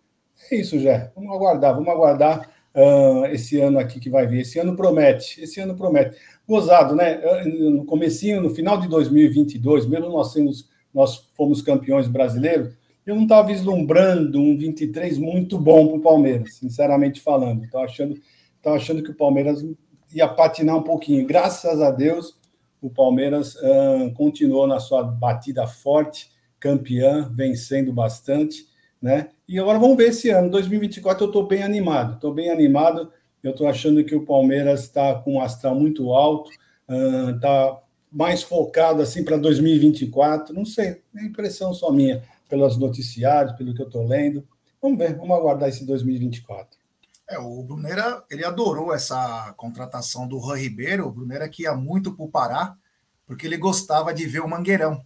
É isso, Jé. Vamos aguardar, vamos aguardar uh, esse ano aqui que vai vir. Esse ano promete, esse ano promete. Gozado, né? No comecinho, no final de 2022, mesmo nós, semos, nós fomos campeões brasileiros, eu não estava vislumbrando um 23 muito bom para o Palmeiras, sinceramente falando. Estava achando, achando que o Palmeiras ia patinar um pouquinho. Graças a Deus, o Palmeiras uh, continuou na sua batida forte, campeã, vencendo bastante, né? E agora vamos ver esse ano, 2024, eu estou bem animado, estou bem animado. Eu estou achando que o Palmeiras está com um astral muito alto, está uh, mais focado assim para 2024. Não sei, é impressão só minha, pelos noticiários, pelo que eu estou lendo. Vamos ver, vamos aguardar esse 2024. É, o Brunera, ele adorou essa contratação do Juan Ribeiro. O Brunera que ia muito para o Pará. porque ele gostava de ver o Mangueirão.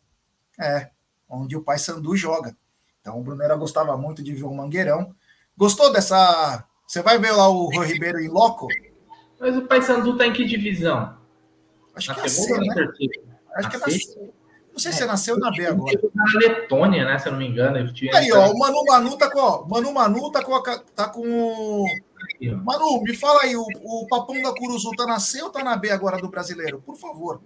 É, onde o pai Sandu joga. Então o Brunera gostava muito de ver o Mangueirão. Gostou dessa. Você vai ver lá o Rui Ribeiro em loco? Mas o pai Sandu tá em que divisão? Acho na que é C, né? Acho que é na. Não sei se você nasceu na B agora. Na Letônia, né? Se eu não me engano. Tinha aí, ó, o Manu Manu tá com. Ó, Manu Manu tá com. Tá com Manu, me fala aí, o, o Papão da Curuzu tá na C ou tá na B agora do brasileiro? Por favor.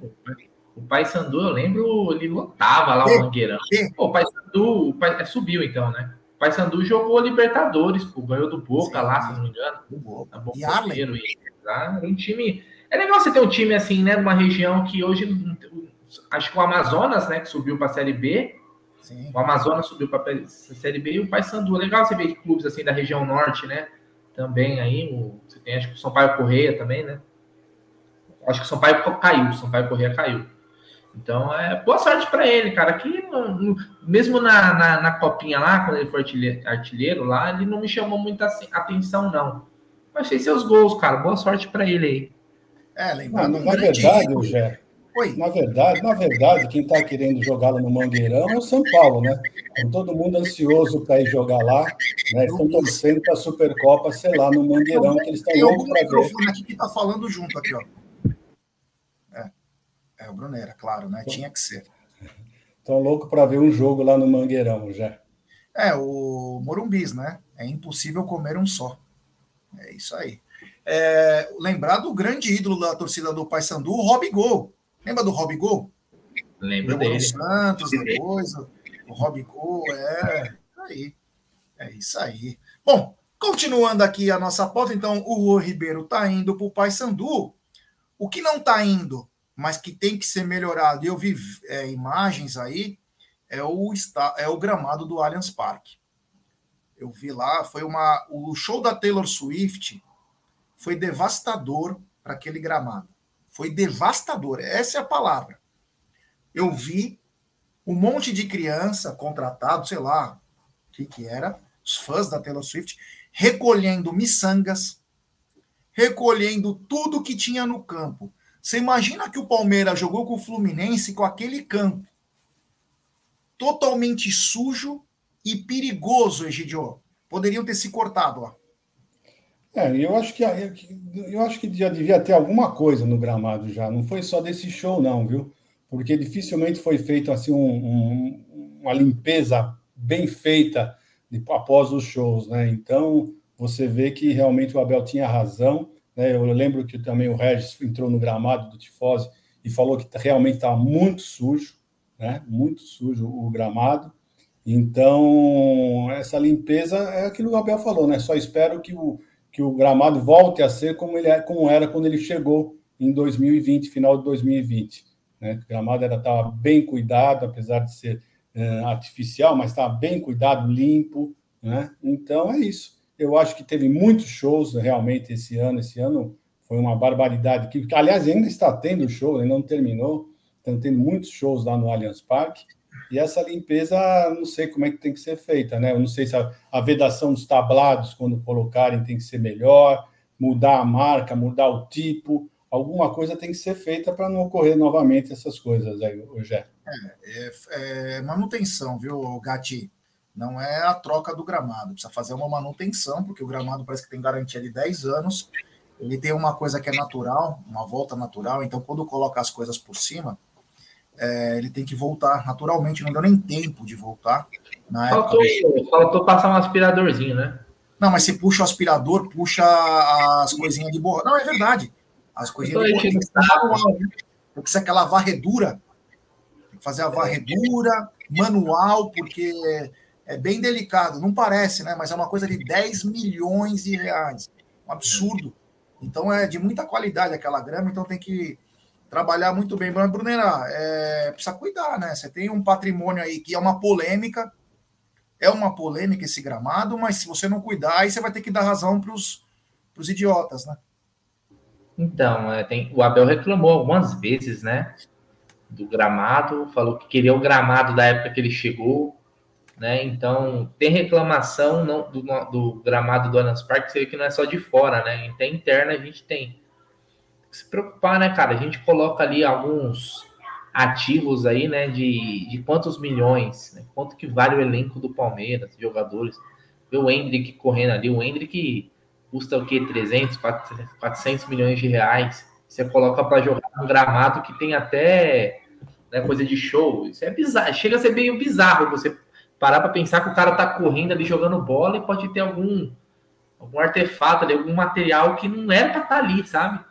O Pai Sandu, eu lembro, ele lotava lá o Mangueirão. Pô, o Pai Sandu o pai, é, subiu então, né? O Pai Sandu jogou Libertadores, pô, ganhou do Boca Sim, lá, se não me engano. O Boca. Tá e Arlen. Tá? Um time. É legal você ter um time assim, né? Numa região que hoje acho que o Amazonas, né, que subiu para a Série B. Sim. O Amazonas subiu para a Série B e o Paysandu. Legal você ver clubes assim da região norte, né? Também aí, o, você tem acho que o São Paulo Correia também, né? Acho que o São Paulo caiu, o São Paulo Correia caiu. Então, é boa sorte para ele, cara. Que mesmo na, na, na, copinha lá, quando ele foi artilheiro, artilheiro, lá, ele não me chamou muita atenção, não. Mas fez seus gols, cara. Boa sorte para ele aí. É, lembrando. na verdade, Jé, Oi. Na verdade, na verdade, quem está querendo jogá-lo no Mangueirão é o São Paulo, né? Com todo mundo ansioso para ir jogar lá, né? Estão torcendo para a Supercopa, sei lá, no Mangueirão, que eles estão loucos para ver. Tem microfone aqui que está falando junto aqui, ó. É, é o Brunera, claro, né? Tinha que ser. Estão loucos para ver um jogo lá no Mangueirão, já. É, o Morumbis, né? É impossível comer um só. É isso aí. É, lembrar do grande ídolo da torcida do Paysandu, o Rob Gol Lembra do Rob Gol? Lembro dele. Santos depois, o Rob Gol, é, aí. É isso aí. Bom, continuando aqui a nossa pauta, então o Rui Ribeiro está indo para o Paysandu. O que não está indo, mas que tem que ser melhorado, e eu vi é, imagens aí, é o, é o gramado do Allianz Parque. Eu vi lá, foi uma. O show da Taylor Swift foi devastador para aquele gramado. Foi devastador, essa é a palavra. Eu vi um monte de criança contratado, sei lá o que, que era, os fãs da Taylor Swift, recolhendo miçangas, recolhendo tudo que tinha no campo. Você imagina que o Palmeiras jogou com o Fluminense com aquele campo totalmente sujo e perigoso, Egidio. Poderiam ter se cortado lá. É, eu acho que eu acho que já devia ter alguma coisa no gramado já. Não foi só desse show, não, viu? Porque dificilmente foi feito assim um, um, uma limpeza bem feita após os shows, né? Então você vê que realmente o Abel tinha razão. Né? Eu lembro que também o Regis entrou no gramado do Tifose e falou que realmente estava muito sujo, né? Muito sujo o gramado. Então essa limpeza é aquilo que o Abel falou, né? Só espero que o que o gramado volte a ser como, ele, é, como era quando ele chegou em 2020, final de 2020. Né? O gramado estava bem cuidado, apesar de ser é, artificial, mas estava bem cuidado, limpo. Né? Então é isso. Eu acho que teve muitos shows realmente esse ano. Esse ano foi uma barbaridade. Que, aliás, ainda está tendo show, ainda não terminou. Estão tendo muitos shows lá no Allianz Parque. E essa limpeza, não sei como é que tem que ser feita, né? Eu não sei se a, a vedação dos tablados, quando colocarem, tem que ser melhor, mudar a marca, mudar o tipo, alguma coisa tem que ser feita para não ocorrer novamente essas coisas aí, Rogério. É, é, é manutenção, viu, Gati? Não é a troca do gramado, precisa fazer uma manutenção, porque o gramado parece que tem garantia de 10 anos. Ele tem uma coisa que é natural, uma volta natural, então quando coloca as coisas por cima, é, ele tem que voltar naturalmente, não deu nem tempo de voltar. Na faltou, época... faltou passar um aspiradorzinho, né? Não, mas se puxa o aspirador, puxa as coisinhas de borracha. Não, é verdade. As coisinhas de borracha. Tem que ser aquela varredura. Tem que fazer a varredura manual, porque é bem delicado. Não parece, né? Mas é uma coisa de 10 milhões de reais. Um absurdo. Então é de muita qualidade aquela grama, então tem que trabalhar muito bem. Mas, Brunera, é, precisa cuidar, né? Você tem um patrimônio aí que é uma polêmica, é uma polêmica esse gramado, mas se você não cuidar, aí você vai ter que dar razão para os idiotas, né? Então, é, tem, o Abel reclamou algumas vezes, né? Do gramado, falou que queria o gramado da época que ele chegou, né? Então, tem reclamação não, do, do gramado do Allianz Parque, que não é só de fora, né? Até interna a gente tem se preocupar, né, cara? A gente coloca ali alguns ativos aí, né? De, de quantos milhões, né, quanto que vale o elenco do Palmeiras, jogadores. Vê o Hendrick correndo ali, o Hendrick custa o quê? 300, 400 milhões de reais. Você coloca para jogar um gramado que tem até né, coisa de show. Isso é bizarro, chega a ser meio bizarro você parar para pensar que o cara tá correndo ali jogando bola e pode ter algum algum artefato ali, algum material que não era para estar tá ali, sabe?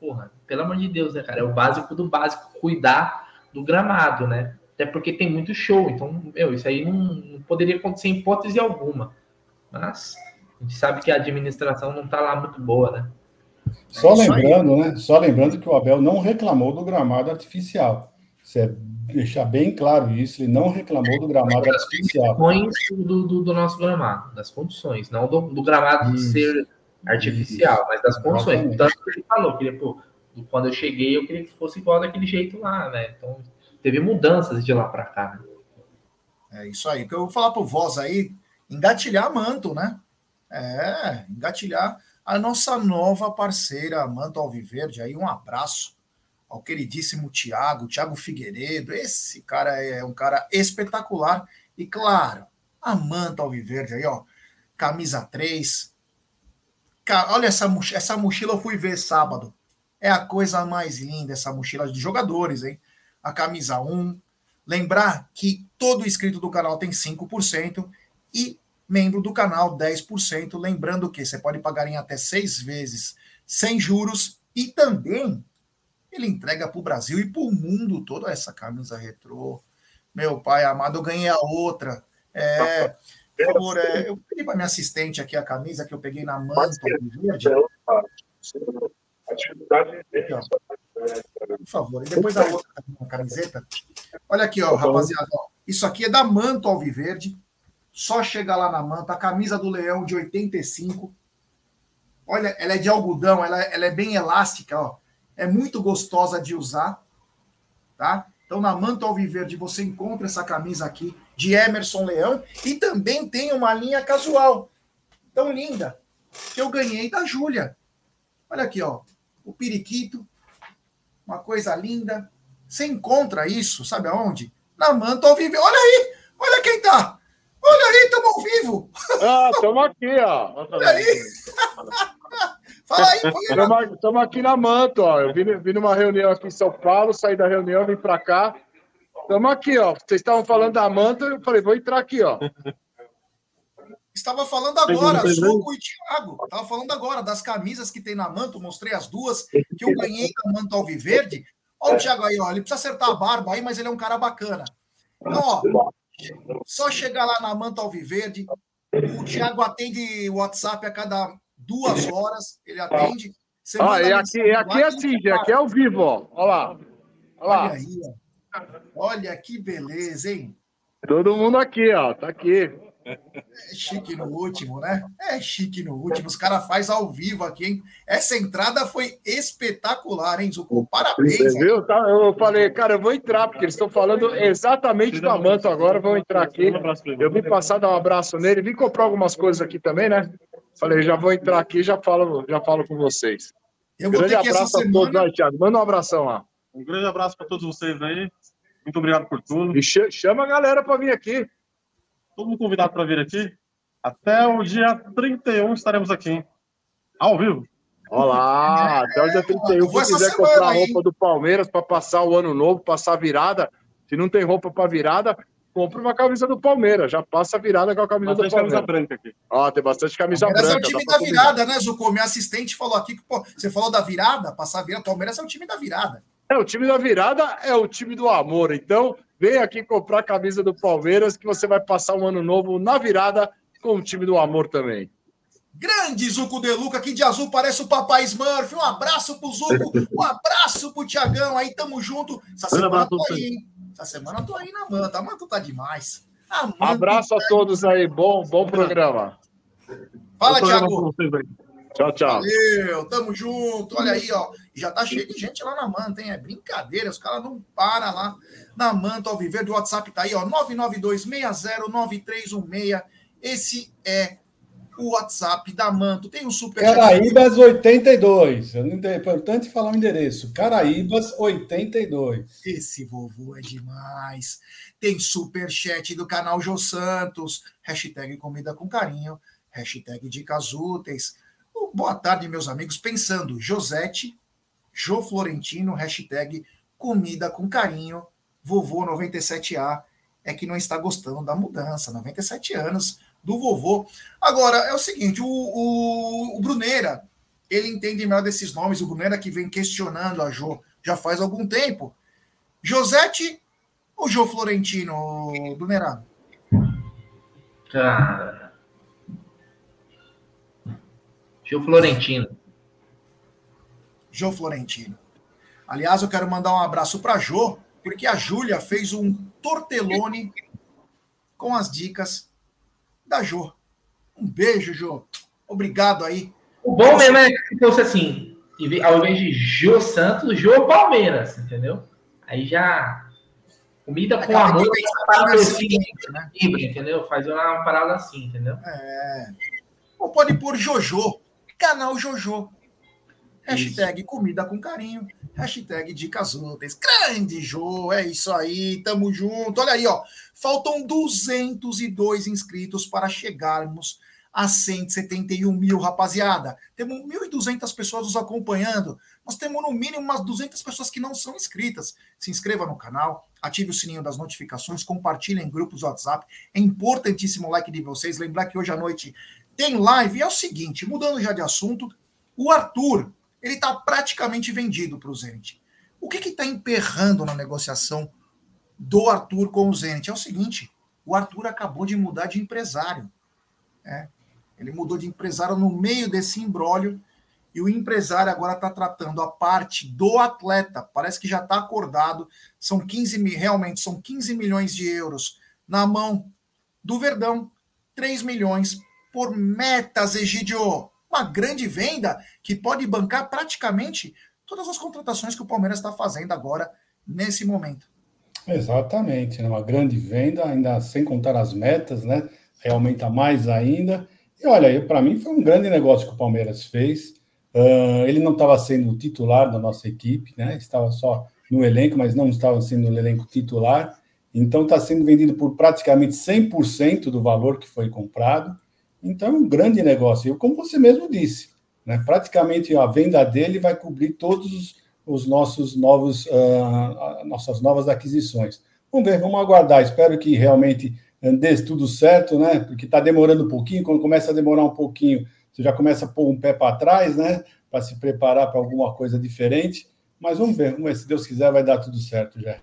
Porra, pelo amor de Deus, né, cara? É o básico do básico, cuidar do gramado, né? Até porque tem muito show, então, meu, isso aí não, não poderia acontecer em hipótese alguma. Mas a gente sabe que a administração não está lá muito boa, né? Só é lembrando, aí. né? Só lembrando que o Abel não reclamou do gramado artificial. Você é deixar bem claro isso, ele não reclamou do gramado artificial. Do, do, do nosso gramado, das condições, não do, do gramado isso, ser artificial, isso, mas das condições. Tanto que ele falou, que ele, pô, quando eu cheguei, eu queria que fosse igual daquele jeito lá, né? Então, teve mudanças de lá para cá. Né? É isso aí. O que eu vou falar pro Voz aí, engatilhar manto, né? É, engatilhar a nossa nova parceira Manto Alviverde aí, um abraço ao queridíssimo Tiago, Tiago Figueiredo, esse cara é um cara espetacular, e claro, a Manta Alviverde aí, ó, camisa 3, olha essa mochila, essa mochila eu fui ver sábado, é a coisa mais linda essa mochila de jogadores, hein, a camisa 1, lembrar que todo inscrito do canal tem 5%, e membro do canal 10%. Lembrando que você pode pagar em até seis vezes sem juros e também ele entrega para o Brasil e para o mundo toda essa camisa retrô. Meu pai amado, eu ganhei a outra. É, por favor, é, eu pedi para minha assistente aqui a camisa que eu peguei na manta verde. Por favor, e depois a outra camiseta. Olha aqui, ó, rapaziada. Ó, isso aqui é da Manto Alviverde. Só chega lá na manta, a camisa do Leão de 85. Olha, ela é de algodão, ela, ela é bem elástica, ó. É muito gostosa de usar, tá? Então, na Manta Alviverde, você encontra essa camisa aqui de Emerson Leão e também tem uma linha casual. Tão linda, que eu ganhei da Júlia. Olha aqui, ó. O periquito, uma coisa linda. Você encontra isso, sabe aonde? Na Manta Alviverde. Olha aí, olha quem tá. Olha aí, estamos ao vivo. Ah, estamos aqui, ó. Olha aí. Estamos aqui na Manto, ó. Eu vim, vim numa reunião aqui em São Paulo, saí da reunião, vim para cá. Estamos aqui, ó. Vocês estavam falando da Manto, eu falei, vou entrar aqui, ó. Estava falando agora, Suco e Thiago. Estava falando agora das camisas que tem na Manto, mostrei as duas que eu ganhei da Manto Alviverde. Olha o Thiago aí, ó. Ele precisa acertar a barba aí, mas ele é um cara bacana. Então, ó, só chegar lá na Manta Alviverde. O Thiago atende o WhatsApp a cada duas horas. Ele atende. Você ah, e aqui, e aqui é assim, aqui é ao vivo, ó. Olha lá. Olha, lá. Olha aí, ó. Olha que beleza, hein? Todo mundo aqui, ó. Tá aqui. É chique no último, né? É chique no último. Os caras fazem ao vivo aqui, hein? Essa entrada foi espetacular, hein, Zucco? Parabéns. Você viu? Tá, eu falei, cara, eu vou entrar, porque eles estão falando exatamente do Amanto agora. Vou entrar aqui. Eu vim passar, dar um abraço nele. Vim comprar algumas coisas aqui também, né? Falei, já vou entrar aqui já falo, já falo com vocês. Eu vou grande ter que abraço a todos aí, Thiago. Manda um abração lá. Um grande abraço para todos vocês aí. Muito obrigado por tudo. E chama a galera para vir aqui todo mundo convidado para vir aqui. Até o dia 31 estaremos aqui, ao vivo. Olá, até o dia 31. Se quiser comprar roupa do Palmeiras para passar o ano novo, passar a virada, se não tem roupa para virada, compra uma camisa do Palmeiras. Já passa a virada com a camisa bastante do Palmeiras. camisa branca aqui. Ó, tem bastante camisa Palmeiras branca. é o time da virada, né, Zucco? Minha assistente falou aqui que pô, você falou da virada, passar a virada. Palmeiras é o time da virada. É, o time da virada é o time do amor. Então, Vem aqui comprar a camisa do Palmeiras, que você vai passar um ano novo na virada com o time do amor também. Grande Zuco De Luca, aqui de azul parece o Papai Smurf. Um abraço pro Zuco, um abraço pro Tiagão aí, tamo junto. Essa semana eu tô aí, hein? Essa semana eu tô aí na manta. A manta tá demais. abraço a tá todos aí, bom, bom programa. Fala, Tiago. Tchau, tchau. Valeu, tamo junto. Olha aí, ó. Já tá cheio de gente lá na manta, hein? É brincadeira, os caras não param lá na Manta Alviverde. O WhatsApp tá aí, ó, 992609316. Esse é o WhatsApp da Manto, tem o Super Caraíbas 82. É importante falar o endereço. Caraíbas 82. Esse vovô é demais. Tem super chat do canal Jô Santos. Hashtag comida com carinho. Hashtag dicas úteis. Boa tarde, meus amigos. Pensando, Josete, Jô Florentino, hashtag comida com carinho. Vovô 97A é que não está gostando da mudança. 97 anos do vovô. Agora, é o seguinte: o, o, o Bruneira, ele entende melhor desses nomes. O Bruneira que vem questionando a Jo já faz algum tempo. Josete ou Jô Florentino, Bruneira? Cara. Jô Florentino. Jô Florentino. Aliás, eu quero mandar um abraço para Jô, porque a Júlia fez um tortelone com as dicas da Jô. Um beijo, Jô. Obrigado aí. O bom mesmo é que fosse assim, ao invés de Jô Santos, Jô Palmeiras, entendeu? Aí já. Comida com amor, assim, né? entendeu? Faz uma parada assim, entendeu? É. Ou pode pôr Jojo, canal Jojo. Hashtag isso. comida com carinho. Hashtag dicas úteis. Grande Jô, é isso aí, tamo junto. Olha aí, ó. Faltam 202 inscritos para chegarmos a 171 mil, rapaziada. Temos 1.200 pessoas nos acompanhando. Nós temos no mínimo umas 200 pessoas que não são inscritas. Se inscreva no canal, ative o sininho das notificações, compartilhe em grupos WhatsApp. É importantíssimo o like de vocês. Lembrar que hoje à noite tem live. E é o seguinte, mudando já de assunto, o Arthur, ele está praticamente vendido para o Zenit. O que está emperrando na negociação do Arthur com o Zenit. É o seguinte: o Arthur acabou de mudar de empresário. É, ele mudou de empresário no meio desse imbróglio e o empresário agora está tratando a parte do atleta. Parece que já está acordado. São 15 mil, realmente são 15 milhões de euros na mão do Verdão, 3 milhões por metas, Egidio. Uma grande venda que pode bancar praticamente todas as contratações que o Palmeiras está fazendo agora, nesse momento. Exatamente, né? uma grande venda, ainda sem contar as metas, né? Aumenta mais ainda. E olha, para mim foi um grande negócio que o Palmeiras fez. Uh, ele não estava sendo titular da nossa equipe, né? Estava só no elenco, mas não estava sendo no elenco titular. Então está sendo vendido por praticamente 100% do valor que foi comprado. Então é um grande negócio. E como você mesmo disse, né? praticamente a venda dele vai cobrir todos os os nossos novos, uh, nossas novas aquisições. Vamos ver, vamos aguardar. Espero que realmente dê tudo certo, né? Porque está demorando um pouquinho. Quando começa a demorar um pouquinho, você já começa a pôr um pé para trás, né? Para se preparar para alguma coisa diferente. Mas vamos ver, vamos ver. Se Deus quiser, vai dar tudo certo já.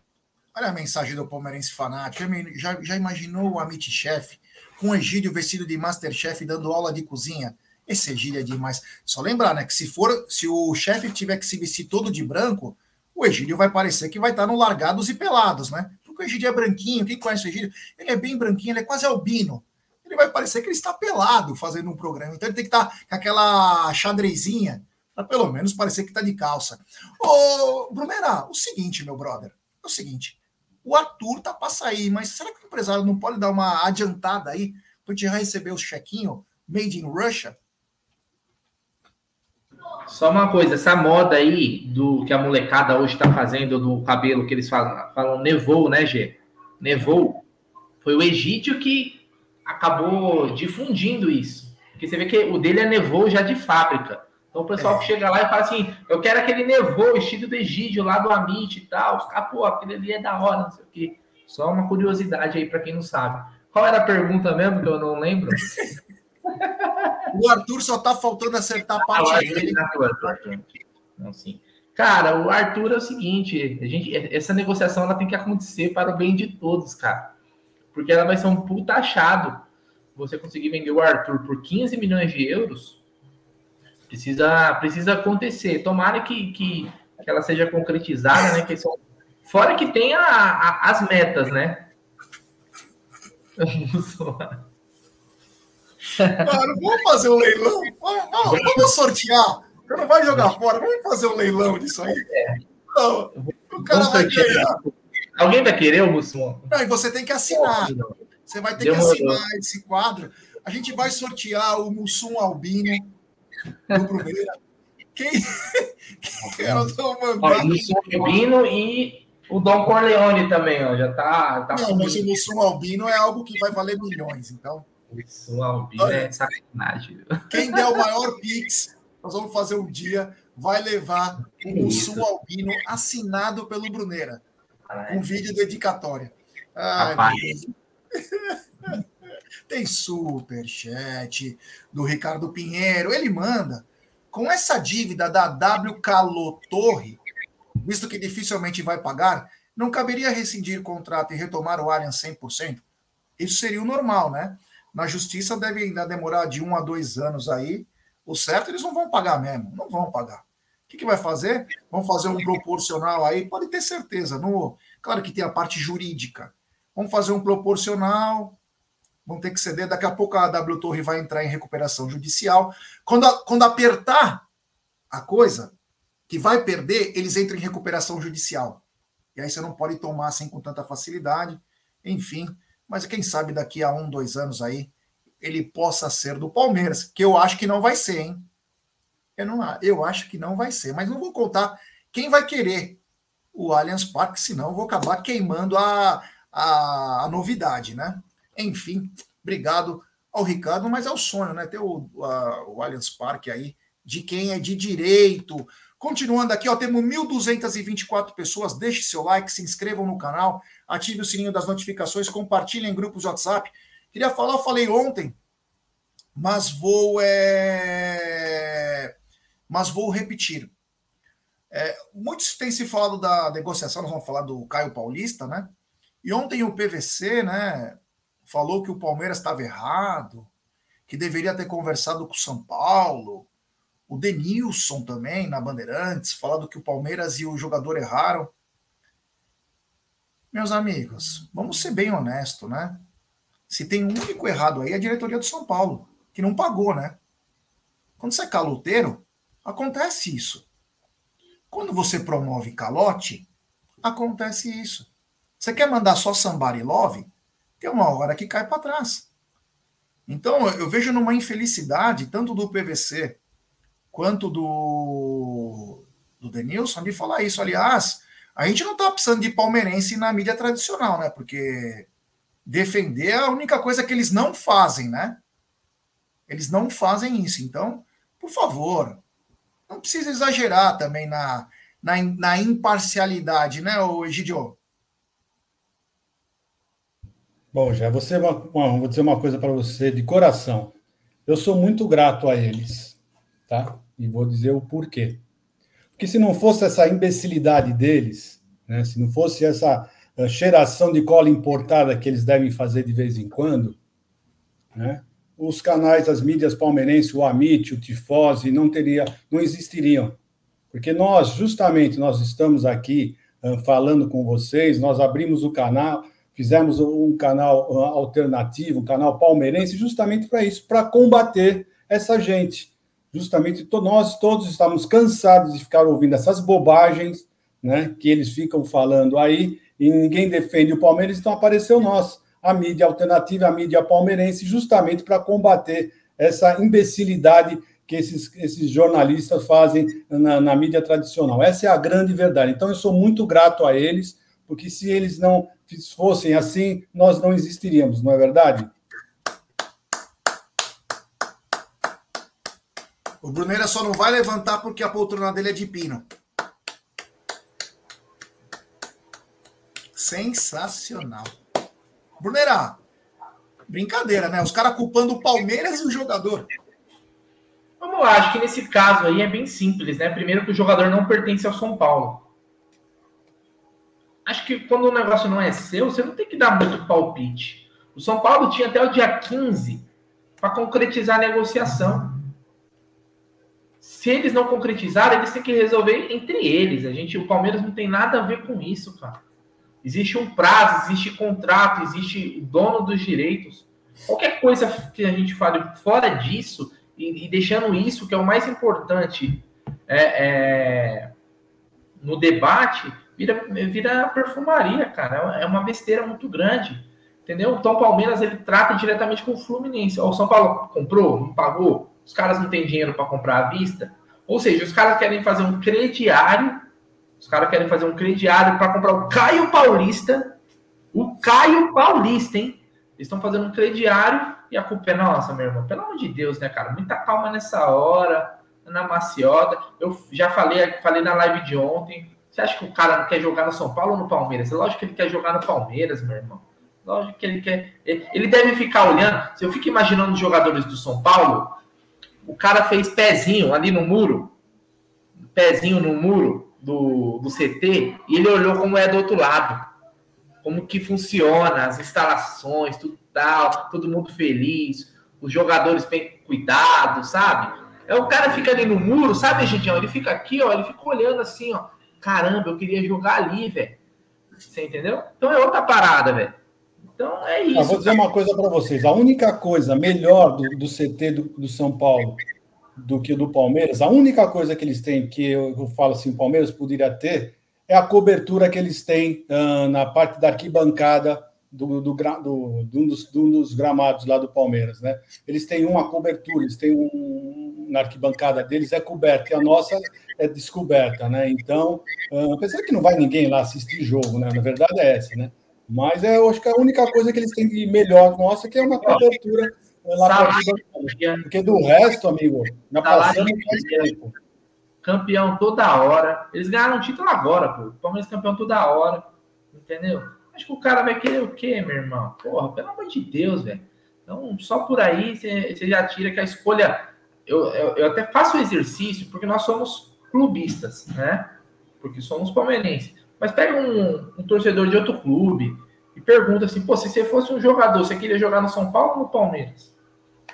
Olha a mensagem do palmeirense fanático. Já, já imaginou o Amit Chef com Egídio vestido de Masterchef dando aula de cozinha? Esse Egídio é demais. Só lembrar, né, que se for, se o chefe tiver que se vestir todo de branco, o Egídio vai parecer que vai estar no Largados e Pelados, né? Porque o Egídio é branquinho, quem conhece o Egídio? Ele é bem branquinho, ele é quase albino. Ele vai parecer que ele está pelado fazendo um programa. Então ele tem que estar com aquela xadrezinha, para pelo menos parecer que está de calça. Ô, Brunera, o seguinte, meu brother, é o seguinte. O Arthur tá para sair, mas será que o empresário não pode dar uma adiantada aí para gente já receber o chequinho made in Russia? Só uma coisa, essa moda aí do que a molecada hoje está fazendo do cabelo que eles falam, falam nevou, né, Gê? Nevou. Foi o Egídio que acabou difundindo isso. Porque você vê que o dele é nevou já de fábrica. Então o pessoal é. que chega lá e fala assim: eu quero aquele nevou, estilo do Egídio lá do Amit e tal. Os caras, pô, aquele ali é da hora, não sei o quê. Só uma curiosidade aí para quem não sabe. Qual era a pergunta mesmo que eu não lembro? O Arthur só tá faltando acertar a parte dele. sim. Cara, o Arthur é o seguinte, a gente, essa negociação ela tem que acontecer para o bem de todos, cara. Porque ela vai ser um puta achado. Você conseguir vender o Arthur por 15 milhões de euros, precisa, precisa acontecer. Tomara que, que, que ela seja concretizada, né? Que são, fora que tem a, a, as metas, né? Cara, vamos fazer um leilão. Vamos, vamos, vamos sortear. Você não vai jogar fora. Vamos fazer um leilão disso aí. Não, o cara vai ganhar. Alguém vai querer o Mussum? Não, e você tem que assinar. Você vai ter que assinar esse quadro. A gente vai sortear o Mussum Albino do Bruneira. Quem. Quem tô mandando? Mussum Albino e o Dom Corleone também, ó. Já tá. tá Não, mas o Mussum Albino é algo que vai valer milhões, então. Mussum Albino Olha, é sacanagem. Quem der o maior Pix, nós vamos fazer um dia, vai levar o Mussum Albino assinado pelo Bruneira. Um vídeo dedicatória. Ai, Tem super chat do Ricardo Pinheiro. Ele manda. Com essa dívida da WK Torre, visto que dificilmente vai pagar, não caberia rescindir o contrato e retomar o Allianz 100%? Isso seria o normal, né? Na justiça deve ainda demorar de um a dois anos aí. O certo, eles não vão pagar mesmo. Não vão pagar. O que, que vai fazer? Vão fazer um proporcional aí, pode ter certeza. No, claro que tem a parte jurídica. Vamos fazer um proporcional, vão ter que ceder. Daqui a pouco a W Torre vai entrar em recuperação judicial. Quando, quando apertar a coisa, que vai perder, eles entram em recuperação judicial. E aí você não pode tomar assim com tanta facilidade. Enfim, mas quem sabe daqui a um, dois anos aí, ele possa ser do Palmeiras, que eu acho que não vai ser, hein? Eu, não, eu acho que não vai ser, mas não vou contar quem vai querer o Allianz Parque, senão eu vou acabar queimando a, a, a novidade, né? Enfim, obrigado ao Ricardo, mas é o sonho, né? Ter o, a, o Allianz Parque aí, de quem é de direito. Continuando aqui, ó, temos 1.224 pessoas. Deixe seu like, se inscrevam no canal, ative o sininho das notificações, compartilhem em grupos de WhatsApp. Queria falar, eu falei ontem, mas vou é... mas vou repetir. É, muitos têm se falado da negociação, nós vamos falar do Caio Paulista, né? E ontem o PVC, né, falou que o Palmeiras estava errado, que deveria ter conversado com o São Paulo. O Denilson também, na Bandeirantes, falando que o Palmeiras e o jogador erraram. Meus amigos, vamos ser bem honestos, né? Se tem um único errado aí, é a diretoria do São Paulo, que não pagou, né? Quando você é caloteiro, acontece isso. Quando você promove calote, acontece isso. Você quer mandar só somebody love? Tem uma hora que cai para trás. Então, eu vejo numa infelicidade, tanto do PVC quanto do, do Denilson, de falar isso. Aliás, a gente não está precisando de palmeirense na mídia tradicional, né? Porque defender é a única coisa que eles não fazem, né? Eles não fazem isso. Então, por favor, não precisa exagerar também na, na, na imparcialidade, né, Egidio? Bom, já uma, vou dizer uma coisa para você de coração. Eu sou muito grato a eles, tá? E vou dizer o porquê. Porque se não fosse essa imbecilidade deles, né, se não fosse essa eh, cheiração de cola importada que eles devem fazer de vez em quando, né, os canais, as mídias palmeirenses, o Amit, o Tifose, não teria, não existiriam. Porque nós, justamente, nós estamos aqui uh, falando com vocês, nós abrimos o canal, fizemos um canal alternativo, um canal palmeirense, justamente para isso, para combater essa gente. Justamente nós todos estamos cansados de ficar ouvindo essas bobagens, né, que eles ficam falando aí, e ninguém defende o Palmeiras, então apareceu nós, a mídia alternativa, a mídia palmeirense, justamente para combater essa imbecilidade que esses, esses jornalistas fazem na, na mídia tradicional. Essa é a grande verdade. Então, eu sou muito grato a eles, porque se eles não fossem assim, nós não existiríamos, não é verdade? O Bruneira só não vai levantar porque a poltrona dele é de pino. Sensacional. Bruneira, brincadeira, né? Os caras culpando o Palmeiras e o jogador. Vamos lá, acho que nesse caso aí é bem simples, né? Primeiro que o jogador não pertence ao São Paulo acho que quando o negócio não é seu, você não tem que dar muito palpite. O São Paulo tinha até o dia 15 para concretizar a negociação. Se eles não concretizarem, eles têm que resolver entre eles. A gente, o Palmeiras não tem nada a ver com isso, cara. Existe um prazo, existe contrato, existe o dono dos direitos. Qualquer coisa que a gente fale fora disso e, e deixando isso, que é o mais importante é, é, no debate, vira, vira perfumaria, cara. É uma besteira muito grande. Entendeu? Então o Palmeiras ele trata diretamente com o Fluminense. O São Paulo comprou, não pagou, os caras não têm dinheiro para comprar à vista. Ou seja, os caras querem fazer um crediário, os caras querem fazer um crediário para comprar o Caio Paulista, o Caio Paulista, hein? Eles estão fazendo um crediário e a culpa é nossa, meu irmão. Pelo amor de Deus, né, cara? Muita calma nessa hora, na maciota. Eu já falei, falei na live de ontem. Você acha que o cara não quer jogar no São Paulo ou no Palmeiras? É lógico que ele quer jogar no Palmeiras, meu irmão. Lógico que ele quer. Ele deve ficar olhando. Se eu fico imaginando os jogadores do São Paulo, o cara fez pezinho ali no muro, pezinho no muro do, do CT, e ele olhou como é do outro lado. Como que funciona, as instalações, tudo tal, todo mundo feliz, os jogadores bem cuidados, sabe? É o cara fica ali no muro, sabe, gente? Ele fica aqui, ó, ele fica olhando assim, ó. Caramba, eu queria jogar ali, velho. Você entendeu? Então é outra parada, velho. Então é isso. Eu vou dizer uma coisa para vocês: a única coisa melhor do, do CT do, do, São Paulo do que do Palmeiras, a única coisa que eles têm, que eu, eu falo assim, o Palmeiras poderia ter, é a cobertura que eles têm uh, na parte da arquibancada do, do, do, do, um dos, do um dos gramados lá do Palmeiras, né? Eles têm uma cobertura, eles têm um, na arquibancada deles é coberta, e a nossa é descoberta, né? Então, uh, apesar que não vai ninguém lá assistir jogo, né? Na verdade é essa, né? Mas é, eu acho que a única coisa que eles têm de melhor nossa que é uma cobertura lá para Porque do resto, amigo, na tempo. Campeão toda hora. Eles ganharam o título agora, pô. O Palmeiras campeão toda hora. Entendeu? Acho que o cara vai querer o quê, meu irmão? Porra, pelo amor de Deus, velho. Então, só por aí você já tira que a escolha. Eu, eu, eu até faço o exercício porque nós somos clubistas, né? Porque somos palmeirenses. Mas pega um, um, torcedor de outro clube e pergunta assim: pô, se você fosse um jogador, você queria jogar no São Paulo ou no Palmeiras?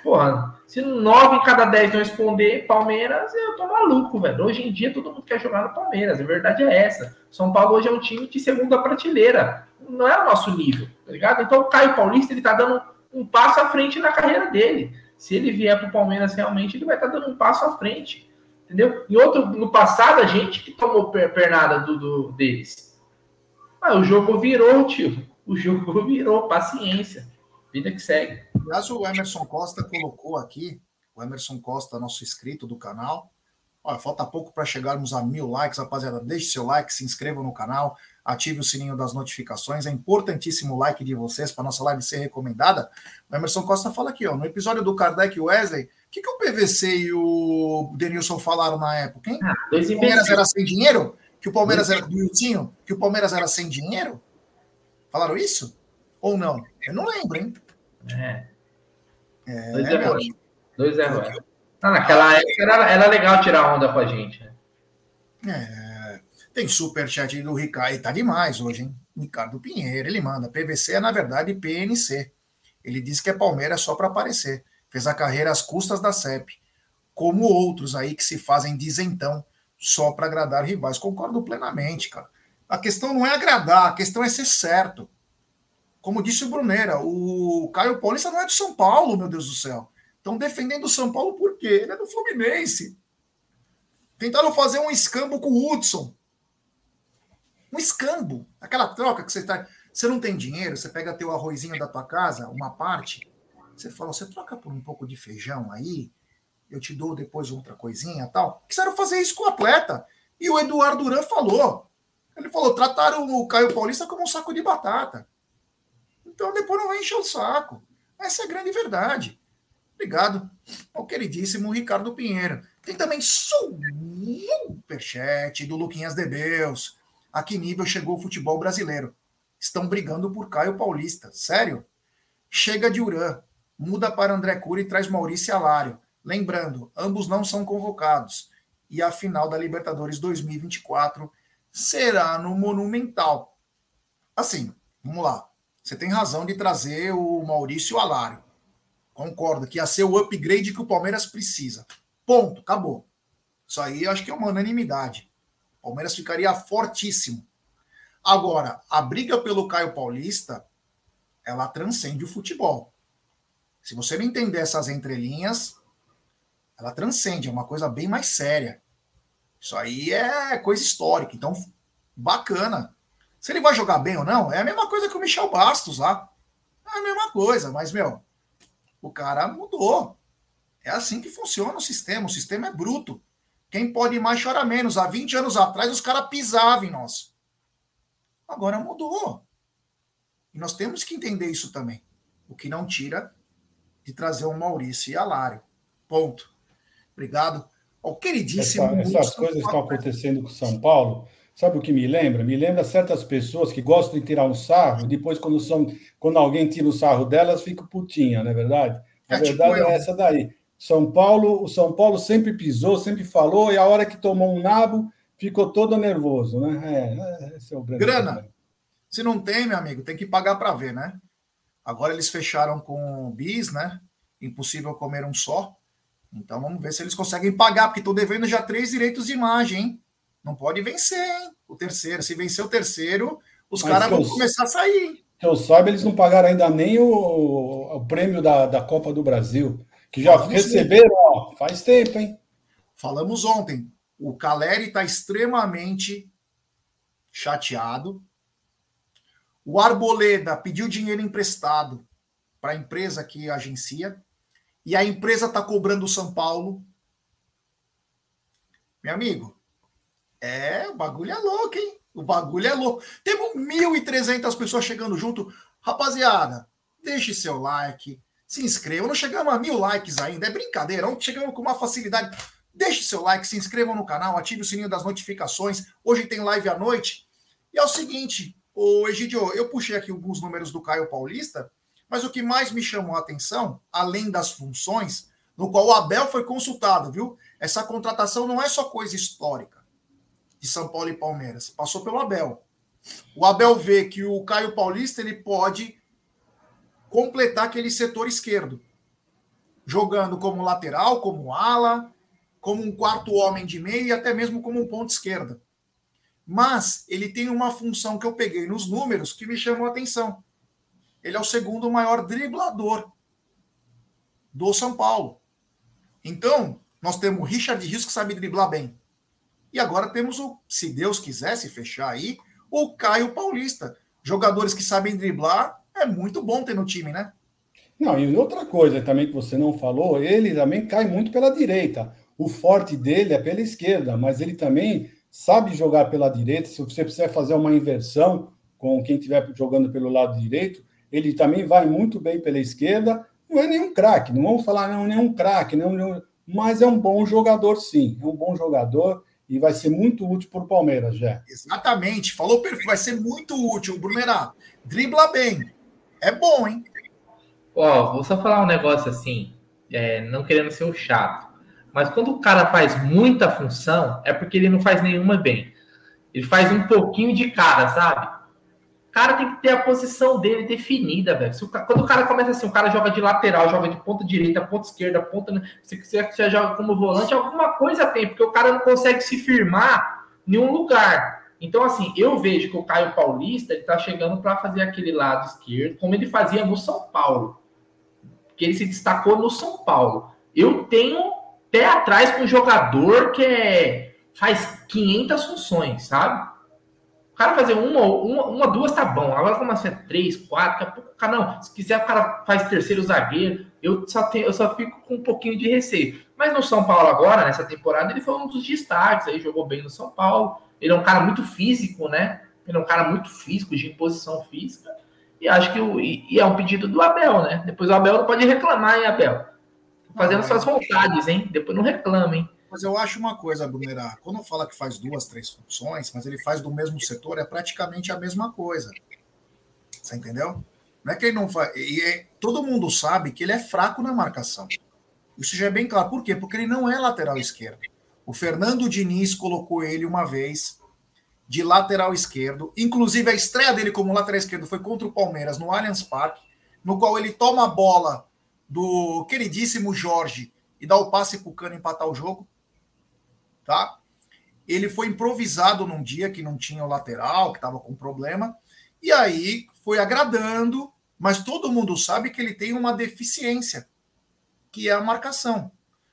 Porra, se nove em cada dez não responder Palmeiras, eu tô maluco, velho. Hoje em dia todo mundo quer jogar no Palmeiras, a verdade é essa. São Paulo hoje é um time de segunda prateleira, não é o nosso nível, tá ligado? Então o Caio Paulista ele tá dando um passo à frente na carreira dele. Se ele vier pro Palmeiras realmente, ele vai estar tá dando um passo à frente. Entendeu? Em outro, no passado, a gente que tomou pernada do, do, deles. Mas o jogo virou, tio. O jogo virou, paciência. Vida que segue. Aliás, o Emerson Costa colocou aqui, o Emerson Costa, nosso inscrito do canal. Olha, falta pouco para chegarmos a mil likes, rapaziada. Deixe seu like, se inscreva no canal, ative o sininho das notificações. É importantíssimo o like de vocês para nossa live ser recomendada. O Emerson Costa fala aqui, ó, no episódio do Kardec e Wesley, o que, que o PVC e o Denilson falaram na época, hein? Ah, o Palmeiras era sem dinheiro? Que o Palmeiras era do Miltinho? Que o Palmeiras era sem dinheiro? Falaram isso? Ou não? Eu não lembro, hein? É. é dois erros. Dois erros. Ah, naquela época era, era legal tirar onda com a gente, né? É. Tem superchat do Ricardo. Tá demais hoje, hein? Ricardo Pinheiro, ele manda. PVC é, na verdade, PNC. Ele diz que é Palmeiras só para aparecer fez a carreira às custas da CEP, como outros aí que se fazem dizentão só para agradar rivais. Concordo plenamente, cara. A questão não é agradar, a questão é ser certo. Como disse o Brunera, o Caio Paulista não é do São Paulo, meu Deus do céu. Estão defendendo o São Paulo por quê? Ele é do Fluminense. Tentaram fazer um escambo com o Hudson. Um escambo. Aquela troca que você está. Você não tem dinheiro, você pega teu arrozinho da tua casa, uma parte, você fala, você troca por um pouco de feijão aí, eu te dou depois outra coisinha tal. Quiseram fazer isso com o atleta. E o Eduardo Duran falou. Ele falou, trataram o Caio Paulista como um saco de batata. Então depois não vai encher o saco. Essa é a grande verdade. Obrigado ao queridíssimo Ricardo Pinheiro. Tem também superchat do Luquinhas Debeus. A que nível chegou o futebol brasileiro? Estão brigando por Caio Paulista. Sério? Chega de Uran muda para André Cury e traz Maurício Alário. Lembrando, ambos não são convocados. E a final da Libertadores 2024 será no Monumental. Assim, vamos lá. Você tem razão de trazer o Maurício Alário. Concordo que ia ser o upgrade que o Palmeiras precisa. Ponto, acabou. Isso aí eu acho que é uma unanimidade. O Palmeiras ficaria fortíssimo. Agora, a briga pelo Caio Paulista, ela transcende o futebol. Se você não entender essas entrelinhas, ela transcende, é uma coisa bem mais séria. Isso aí é coisa histórica, então bacana. Se ele vai jogar bem ou não, é a mesma coisa que o Michel Bastos lá. É a mesma coisa, mas, meu, o cara mudou. É assim que funciona o sistema. O sistema é bruto. Quem pode mais chora menos. Há 20 anos atrás, os caras pisavam em nós. Agora mudou. E nós temos que entender isso também. O que não tira de trazer o Maurício e a Lário. Ponto. Obrigado. O queridíssimo. Essa, essas coisas estão acontecendo com São Paulo. Sabe o que me lembra? Me lembra certas pessoas que gostam de tirar um sarro, depois, quando, são, quando alguém tira o sarro delas, fica putinha, não é verdade? A é, verdade tipo é essa daí. São Paulo, o São Paulo sempre pisou, sempre falou, e a hora que tomou um nabo, ficou todo nervoso, né? É, esse é o grande Grana, problema. se não tem, meu amigo, tem que pagar para ver, né? Agora eles fecharam com o bis, né? Impossível comer um só. Então vamos ver se eles conseguem pagar, porque estão devendo já três direitos de imagem, hein? Não pode vencer, hein? O terceiro. Se vencer o terceiro, os caras vão começar a sair. Que eu saiba, eles não pagaram ainda nem o, o prêmio da, da Copa do Brasil. Que já Falamos receberam, ó, faz tempo, hein? Falamos ontem. O Caleri está extremamente chateado. O Arboleda pediu dinheiro emprestado para a empresa que agencia. E a empresa está cobrando o São Paulo. Meu amigo, é, o bagulho é louco, hein? O bagulho é louco. Temos 1.300 pessoas chegando junto. Rapaziada, deixe seu like, se inscreva. Não chegamos a mil likes ainda, é brincadeira. Não chegamos com uma facilidade. Deixe seu like, se inscrevam no canal, ative o sininho das notificações. Hoje tem live à noite. E é o seguinte, o Egidio, eu puxei aqui alguns números do Caio Paulista, mas o que mais me chamou a atenção, além das funções, no qual o Abel foi consultado, viu? Essa contratação não é só coisa histórica de São Paulo e Palmeiras. Passou pelo Abel. O Abel vê que o Caio Paulista ele pode completar aquele setor esquerdo, jogando como lateral, como ala, como um quarto homem de meio e até mesmo como um ponto esquerda. Mas ele tem uma função que eu peguei nos números que me chamou a atenção. Ele é o segundo maior driblador do São Paulo. Então, nós temos o Richard Rios que sabe driblar bem. E agora temos o, se Deus quisesse fechar aí, o Caio Paulista. Jogadores que sabem driblar, é muito bom ter no time, né? Não, e outra coisa também que você não falou, ele também cai muito pela direita. O forte dele é pela esquerda, mas ele também sabe jogar pela direita. Se você precisar fazer uma inversão com quem estiver jogando pelo lado direito, ele também vai muito bem pela esquerda. Não é nenhum craque, não vamos falar não, nenhum craque, não, não, mas é um bom jogador, sim. É um bom jogador e vai ser muito útil para o Palmeiras, já. Exatamente, falou perfeito, vai ser muito útil. Brunerá, dribla bem. É bom, hein? Ó, vou só falar um negócio assim, é, não querendo ser o chato, mas quando o cara faz muita função, é porque ele não faz nenhuma bem. Ele faz um pouquinho de cara, sabe? Cara tem que ter a posição dele definida, velho. quando o cara começa assim, o cara joga de lateral, joga de ponta direita, ponta esquerda, ponta. Se você, você joga como volante, alguma coisa tem, porque o cara não consegue se firmar em um lugar. Então, assim, eu vejo que o Caio Paulista ele tá chegando para fazer aquele lado esquerdo, como ele fazia no São Paulo. Que ele se destacou no São Paulo. Eu tenho pé atrás com um jogador que é, faz 500 funções, sabe? Cara fazer uma, uma, uma duas tá bom. Agora começa a ser três, quatro, daqui a pouco, cara, não. Se quiser, o cara faz terceiro zagueiro. Eu só, tenho, eu só fico com um pouquinho de receio. Mas no São Paulo agora, nessa temporada, ele foi um dos destaques aí, jogou bem no São Paulo. Ele é um cara muito físico, né? Ele é um cara muito físico, de imposição física. E acho que o, e, e é um pedido do Abel, né? Depois o Abel não pode reclamar, hein, Abel? Fazendo suas vontades, hein? Depois não reclama, hein? Mas eu acho uma coisa, Brunerá, quando fala que faz duas, três funções, mas ele faz do mesmo setor, é praticamente a mesma coisa. Você entendeu? Não é que ele não faz. E é, todo mundo sabe que ele é fraco na marcação. Isso já é bem claro. Por quê? Porque ele não é lateral esquerdo. O Fernando Diniz colocou ele uma vez de lateral esquerdo. Inclusive, a estreia dele como lateral esquerdo foi contra o Palmeiras no Allianz Parque, no qual ele toma a bola do queridíssimo Jorge e dá o passe para o Cano empatar o jogo tá? Ele foi improvisado num dia que não tinha o lateral, que estava com problema, e aí foi agradando, mas todo mundo sabe que ele tem uma deficiência, que é a marcação.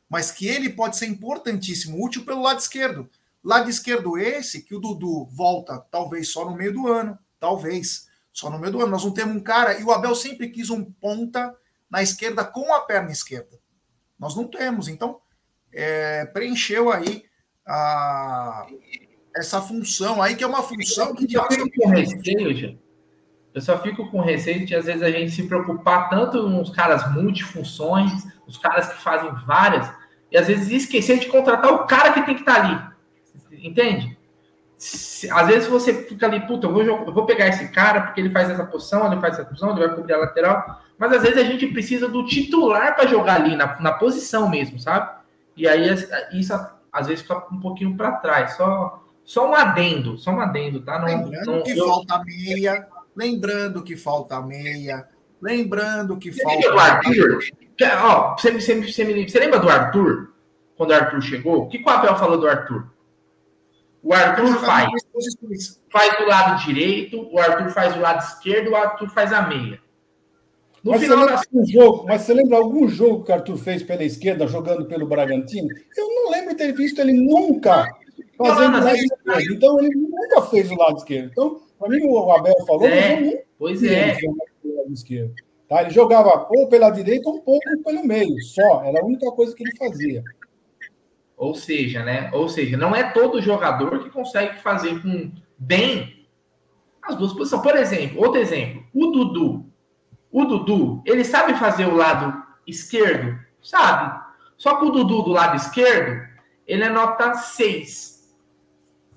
Mas que ele pode ser importantíssimo, útil pelo lado esquerdo. Lado esquerdo esse, que o Dudu volta talvez só no meio do ano, talvez. Só no meio do ano. Nós não temos um cara. E o Abel sempre quis um ponta na esquerda com a perna esquerda. Nós não temos. Então, é, preencheu aí a, essa função aí, que é uma função que. Eu fico com receio, Eu só fico com receio de, às vezes, a gente se preocupar tanto nos caras multifunções, os caras que fazem várias, e às vezes esquecer de contratar o cara que tem que estar ali. Entende? às vezes você fica ali, puta, eu vou, eu vou pegar esse cara porque ele faz essa posição, ele faz essa posição, ele vai cobrir a lateral. Mas às vezes a gente precisa do titular para jogar ali, na, na posição mesmo, sabe? E aí isso às vezes fica um pouquinho para trás. Só, só um adendo, só um adendo, tá? Não, lembrando não, que eu... falta meia, lembrando que falta meia, lembrando que você falta. Do Arthur? Ó, você, você, você, me, você lembra do Arthur? Quando o Arthur chegou? O que o Abel falou do Arthur? O Arthur faz. Faz do lado direito, o Arthur faz do lado esquerdo, o Arthur faz a meia. No mas, final você um jogo, mas você lembra algum jogo que o Arthur fez pela esquerda, jogando pelo Bragantino? Eu não lembro ter visto ele nunca fazendo lado esquerdo. Então, ele nunca fez o lado esquerdo. Então, para mim, o Abel falou, é, pois é. Lado esquerdo. Tá? Ele jogava ou pela direita ou um pouco pelo meio, só. Era a única coisa que ele fazia. Ou seja, né? Ou seja, não é todo jogador que consegue fazer com bem as duas posições. Por exemplo, outro exemplo, o Dudu. O Dudu, ele sabe fazer o lado esquerdo? Sabe. Só que o Dudu do lado esquerdo, ele é nota 6.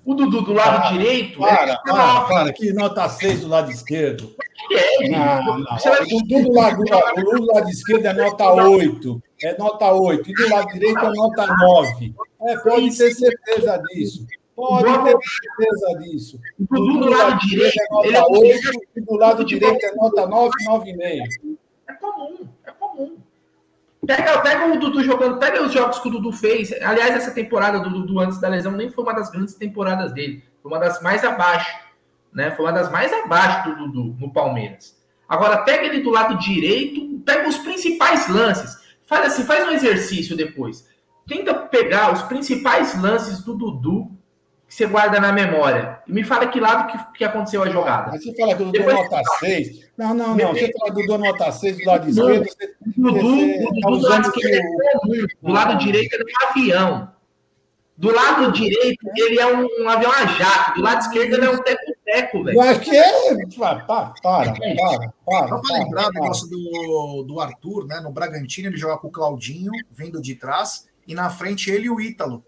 O Dudu do lado para, direito. Para, é para, para, que nota 6 do lado esquerdo. É, não, não. O Dudu do lado, o do lado esquerdo é nota 8 é nota 8, e do lado direito é nota 9. É, pode ter certeza disso. Pode ter certeza disso. O do, do lado direito é nota 8, e do lado direito é nota 9, 9,5. É comum, é comum. Pega, pega o Dudu jogando, pega os jogos que o Dudu fez. Aliás, essa temporada do Dudu antes da lesão nem foi uma das grandes temporadas dele. Foi uma das mais abaixo. Né? Foi uma das mais abaixo do Dudu no Palmeiras. Agora, pega ele do lado direito, pega os principais lances. Faz assim, faz um exercício depois. Tenta pegar os principais lances do Dudu que você guarda na memória. E me fala que lado que, que aconteceu a jogada. Mas você fala que o Dudu nota 6. Não, não, não. Você fala do Dudu nota 6 do lado esquerdo. Dudu, você, Dudu tá do lado esquerdo é Do lado direito é um avião. Do lado direito, ele é um, um avião a jato. Do lado esquerdo, ele é um teco-teco, velho. Acho que é. Para, para, para. para Só para lembrar o negócio do, do Arthur, né? No Bragantino, ele joga com o Claudinho, vindo de trás, e na frente ele e o Ítalo.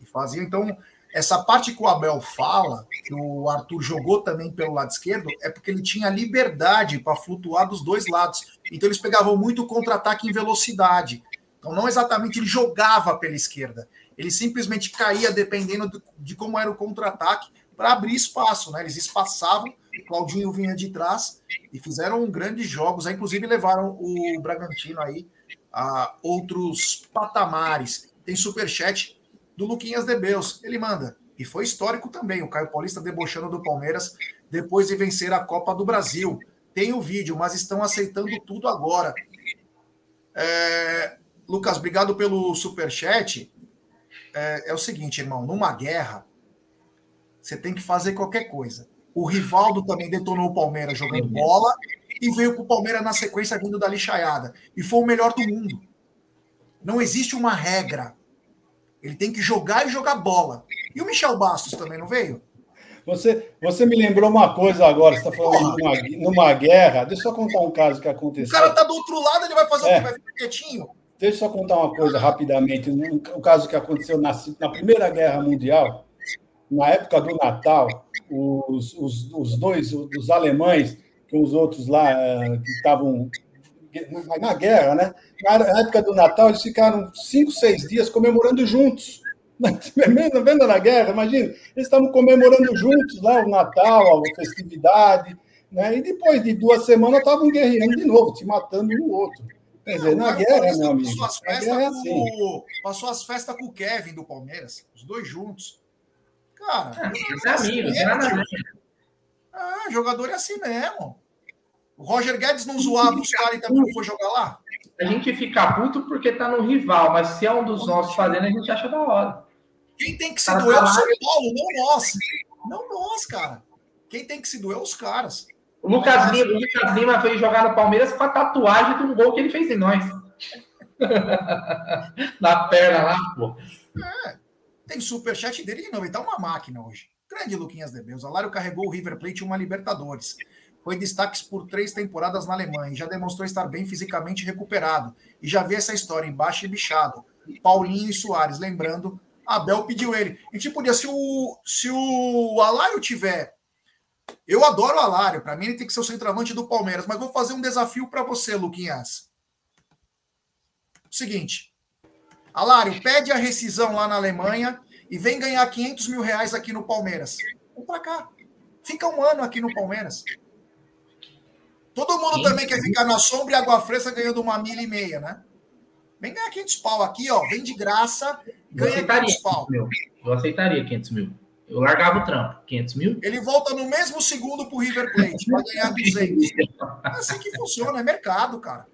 E fazia, então, essa parte que o Abel fala, que o Arthur jogou também pelo lado esquerdo, é porque ele tinha liberdade para flutuar dos dois lados. Então, eles pegavam muito contra-ataque em velocidade. Então, não exatamente ele jogava pela esquerda ele simplesmente caía dependendo de como era o contra-ataque para abrir espaço, né? Eles espaçavam, Claudinho vinha de trás e fizeram grandes jogos, aí, inclusive levaram o Bragantino aí a outros patamares. Tem superchat do Luquinhas de Beus, ele manda. E foi histórico também, o Caio Paulista debochando do Palmeiras depois de vencer a Copa do Brasil. Tem o vídeo, mas estão aceitando tudo agora. É... Lucas, obrigado pelo superchat é, é o seguinte, irmão: numa guerra, você tem que fazer qualquer coisa. O Rivaldo também detonou o Palmeiras jogando bola e veio para o Palmeiras na sequência vindo da lixaiada. E foi o melhor do mundo. Não existe uma regra. Ele tem que jogar e jogar bola. E o Michel Bastos também não veio? Você, você me lembrou uma coisa agora, você está falando numa, numa, guerra. Deixa eu contar um caso que aconteceu. O cara está do outro lado, ele vai fazer é. o quê? Vai ficar quietinho? Deixa eu só contar uma coisa rapidamente. O caso que aconteceu na, na Primeira Guerra Mundial, na época do Natal, os, os, os dois, os alemães, com os outros lá eh, que estavam na guerra, né? Na época do Natal, eles ficaram cinco, seis dias comemorando juntos. Vendo na guerra, imagina, eles estavam comemorando juntos lá o Natal, a festividade, né? E depois de duas semanas estavam guerreando de novo, se matando um no outro. Quer dizer, na guerra, meu amigo. Passou as, festas é assim. com, passou as festas com o Kevin do Palmeiras, os dois juntos. Cara, ah, é assim mesmo, ah, jogador é assim mesmo. O Roger Guedes não zoava os caras e também não foi jogar lá? A gente fica puto porque tá no rival, mas se é um dos nossos fazendo, a gente acha da hora. Quem tem que se doer é o São Paulo, não nós. Não nós, cara. Quem tem que se doer é os caras. O Lucas, Lima, o Lucas Lima veio jogar no Palmeiras com a tatuagem de um gol que ele fez em nós. Na perna lá, pô. É, tem superchat dele de novo. Ele tá uma máquina hoje. Grande Luquinhas de Beus. Alário carregou o River Plate uma Libertadores. Foi destaque por três temporadas na Alemanha e já demonstrou estar bem fisicamente recuperado. E já vi essa história embaixo e bichado. Paulinho e Soares, lembrando, Abel pediu ele. E tipo, se o, se o Alário tiver eu adoro o Alário, para mim ele tem que ser o centroavante do Palmeiras, mas vou fazer um desafio para você, Luquinhas. Seguinte, Alário, pede a rescisão lá na Alemanha e vem ganhar 500 mil reais aqui no Palmeiras. Vem para cá. Fica um ano aqui no Palmeiras. Todo mundo Sim. também quer ficar na sombra e água fresca ganhando uma milha e meia, né? Vem ganhar 500 pau aqui, ó. Vem de graça, ganha 500 pau. Eu aceitaria 500 mil. Eu largava o trampo, 500 mil. Ele volta no mesmo segundo pro River Plate para ganhar 200. É assim que funciona, é mercado, cara.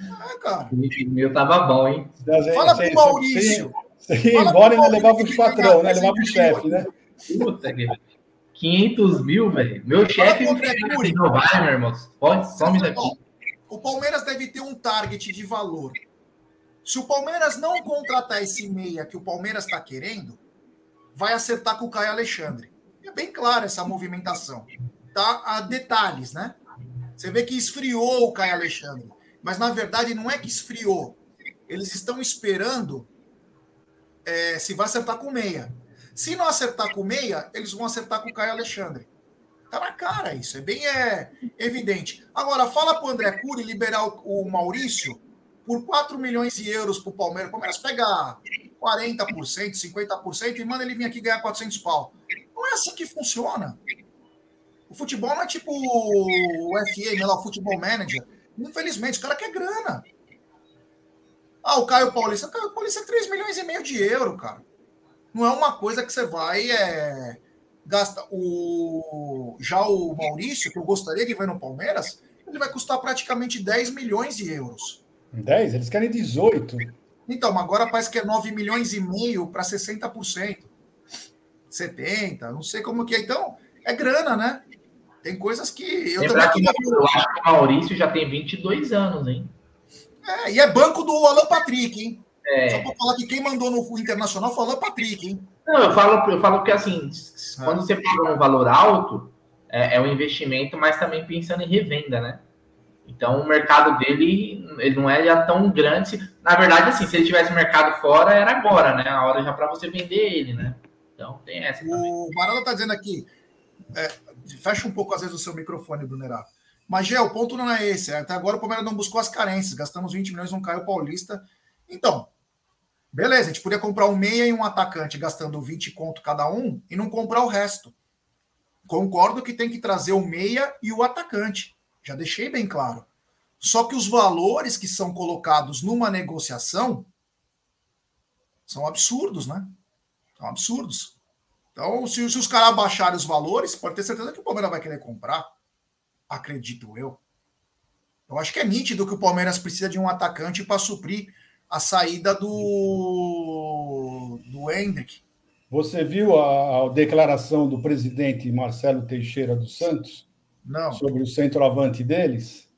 É, cara. O meu tava bom, hein? Fala pro Maurício. Você ia embora e levava os patrão, né? Levava o chefe, né? Puta que 500 mil, velho. Meu chefe não vai, meu irmão. Pode, some daqui. O Palmeiras deve ter um target de valor. Se o Palmeiras não contratar esse meia que o Palmeiras está querendo, vai acertar com o Caio Alexandre. É bem clara essa movimentação. Tá a detalhes, né? Você vê que esfriou o Caio Alexandre. Mas na verdade não é que esfriou. Eles estão esperando é, se vai acertar com meia. Se não acertar com meia, eles vão acertar com o Caio Alexandre. Tá na cara isso, é bem é, evidente. Agora, fala para o André Cury liberar o, o Maurício por 4 milhões de euros para o Palmeiras. Palmeiras pega 40%, 50% e manda ele vir aqui ganhar 400 pau. Não é assim que funciona. O futebol não é tipo o FM, lá, o Futebol Manager. Infelizmente, o cara quer grana. Ah, o Caio Paulista. O Caio Paulista é 3 milhões e meio de euro, cara. Não é uma coisa que você vai é, gasta o já o Maurício, que eu gostaria que vai no Palmeiras, ele vai custar praticamente 10 milhões de euros. 10? Eles querem 18. Então, agora parece que é 9 milhões e meio para 60%. 70%, não sei como que é. Então, é grana, né? Tem coisas que. Eu Lembrar também que eu acho que o Maurício já tem 22 anos, hein? É, e é banco do Alan Patrick, hein? É. Só para falar que quem mandou no Internacional foi o Alan Patrick, hein? Não, eu falo, eu falo que assim, é. quando você paga um valor alto, é, é um investimento, mas também pensando em revenda, né? Então, o mercado dele ele não é já tão grande. Na verdade, assim, se ele tivesse mercado fora, era agora, né? A hora já para você vender ele, né? Então, tem essa. Também. O Marala está dizendo aqui, é, fecha um pouco às vezes o seu microfone, Brunerá. Mas, Gé, o ponto não é esse. Até agora o Palmeiras não buscou as carências. Gastamos 20 milhões no Caio Paulista. Então, beleza, a gente podia comprar um meia e um atacante gastando 20 conto cada um e não comprar o resto. Concordo que tem que trazer o meia e o atacante. Já deixei bem claro. Só que os valores que são colocados numa negociação são absurdos, né? São absurdos. Então, se, se os caras baixarem os valores, pode ter certeza que o Palmeiras vai querer comprar. Acredito eu. Eu acho que é nítido que o Palmeiras precisa de um atacante para suprir a saída do, do Hendrick. Você viu a, a declaração do presidente Marcelo Teixeira dos Santos? Não. sobre o centroavante deles,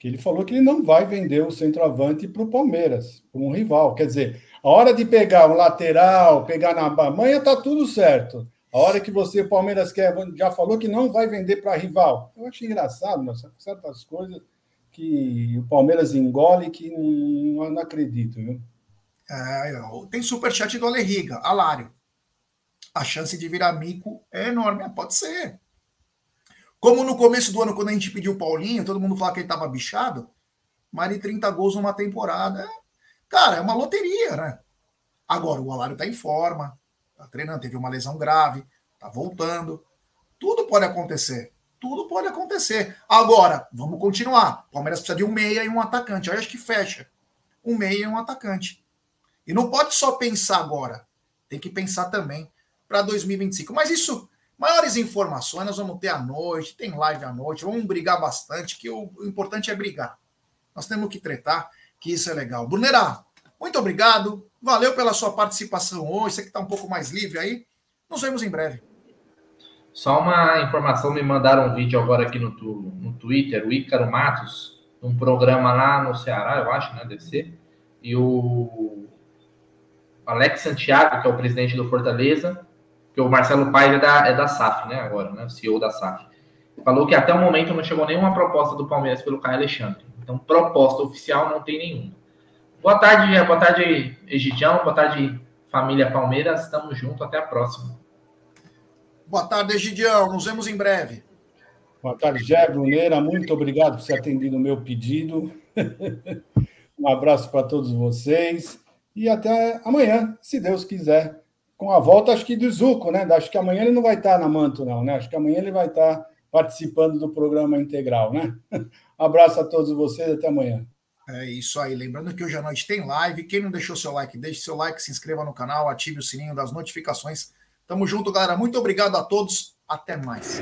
que ele falou que ele não vai vender o centroavante para o Palmeiras, para um rival. Quer dizer, a hora de pegar um lateral, pegar na manha, tá tudo certo. A hora que você, Palmeiras, quer, já falou que não vai vender para rival. Eu acho engraçado, mas certas coisas que o Palmeiras engole que não, não acredito, viu? É, tem superchat do Alerriga, Alário. A chance de virar mico é enorme. Pode ser. Como no começo do ano, quando a gente pediu o Paulinho, todo mundo falava que ele estava bichado, mais de 30 gols numa temporada. Cara, é uma loteria, né? Agora, o Alário está em forma, está treinando, teve uma lesão grave, está voltando. Tudo pode acontecer. Tudo pode acontecer. Agora, vamos continuar. O Palmeiras precisa de um meia e um atacante. Eu acho que fecha. Um meia e um atacante. E não pode só pensar agora. Tem que pensar também para 2025. Mas isso Maiores informações nós vamos ter à noite, tem live à noite, vamos brigar bastante, que o, importante é brigar. Nós temos que tretar, que isso é legal. Brunerá, muito obrigado. Valeu pela sua participação hoje. Você que está um pouco mais livre aí. Nos vemos em breve. Só uma informação, me mandaram um vídeo agora aqui no, no Twitter, o Ícaro Matos, um programa lá no Ceará, eu acho, né, deve ser, e o Alex Santiago, que é o presidente do Fortaleza, que o Marcelo Paes é da, é da SAF, né, agora, né, o CEO da SAF, falou que até o momento não chegou nenhuma proposta do Palmeiras pelo Caio Alexandre. Então, proposta oficial não tem nenhuma. Boa tarde, boa tarde, Egidião, boa tarde, família Palmeiras, estamos juntos, até a próxima. Boa tarde, Egidião. Nos vemos em breve. Boa tarde, Jé Bruneira. Muito obrigado por ter atendido o meu pedido. um abraço para todos vocês. E até amanhã, se Deus quiser. Com a volta, acho que do Zuco, né? Acho que amanhã ele não vai estar na Manto, não, né? Acho que amanhã ele vai estar participando do programa integral, né? Um abraço a todos vocês, até amanhã. É isso aí. Lembrando que hoje à noite tem live. Quem não deixou seu like, deixe seu like, se inscreva no canal, ative o sininho das notificações Tamo junto, galera. Muito obrigado a todos. Até mais.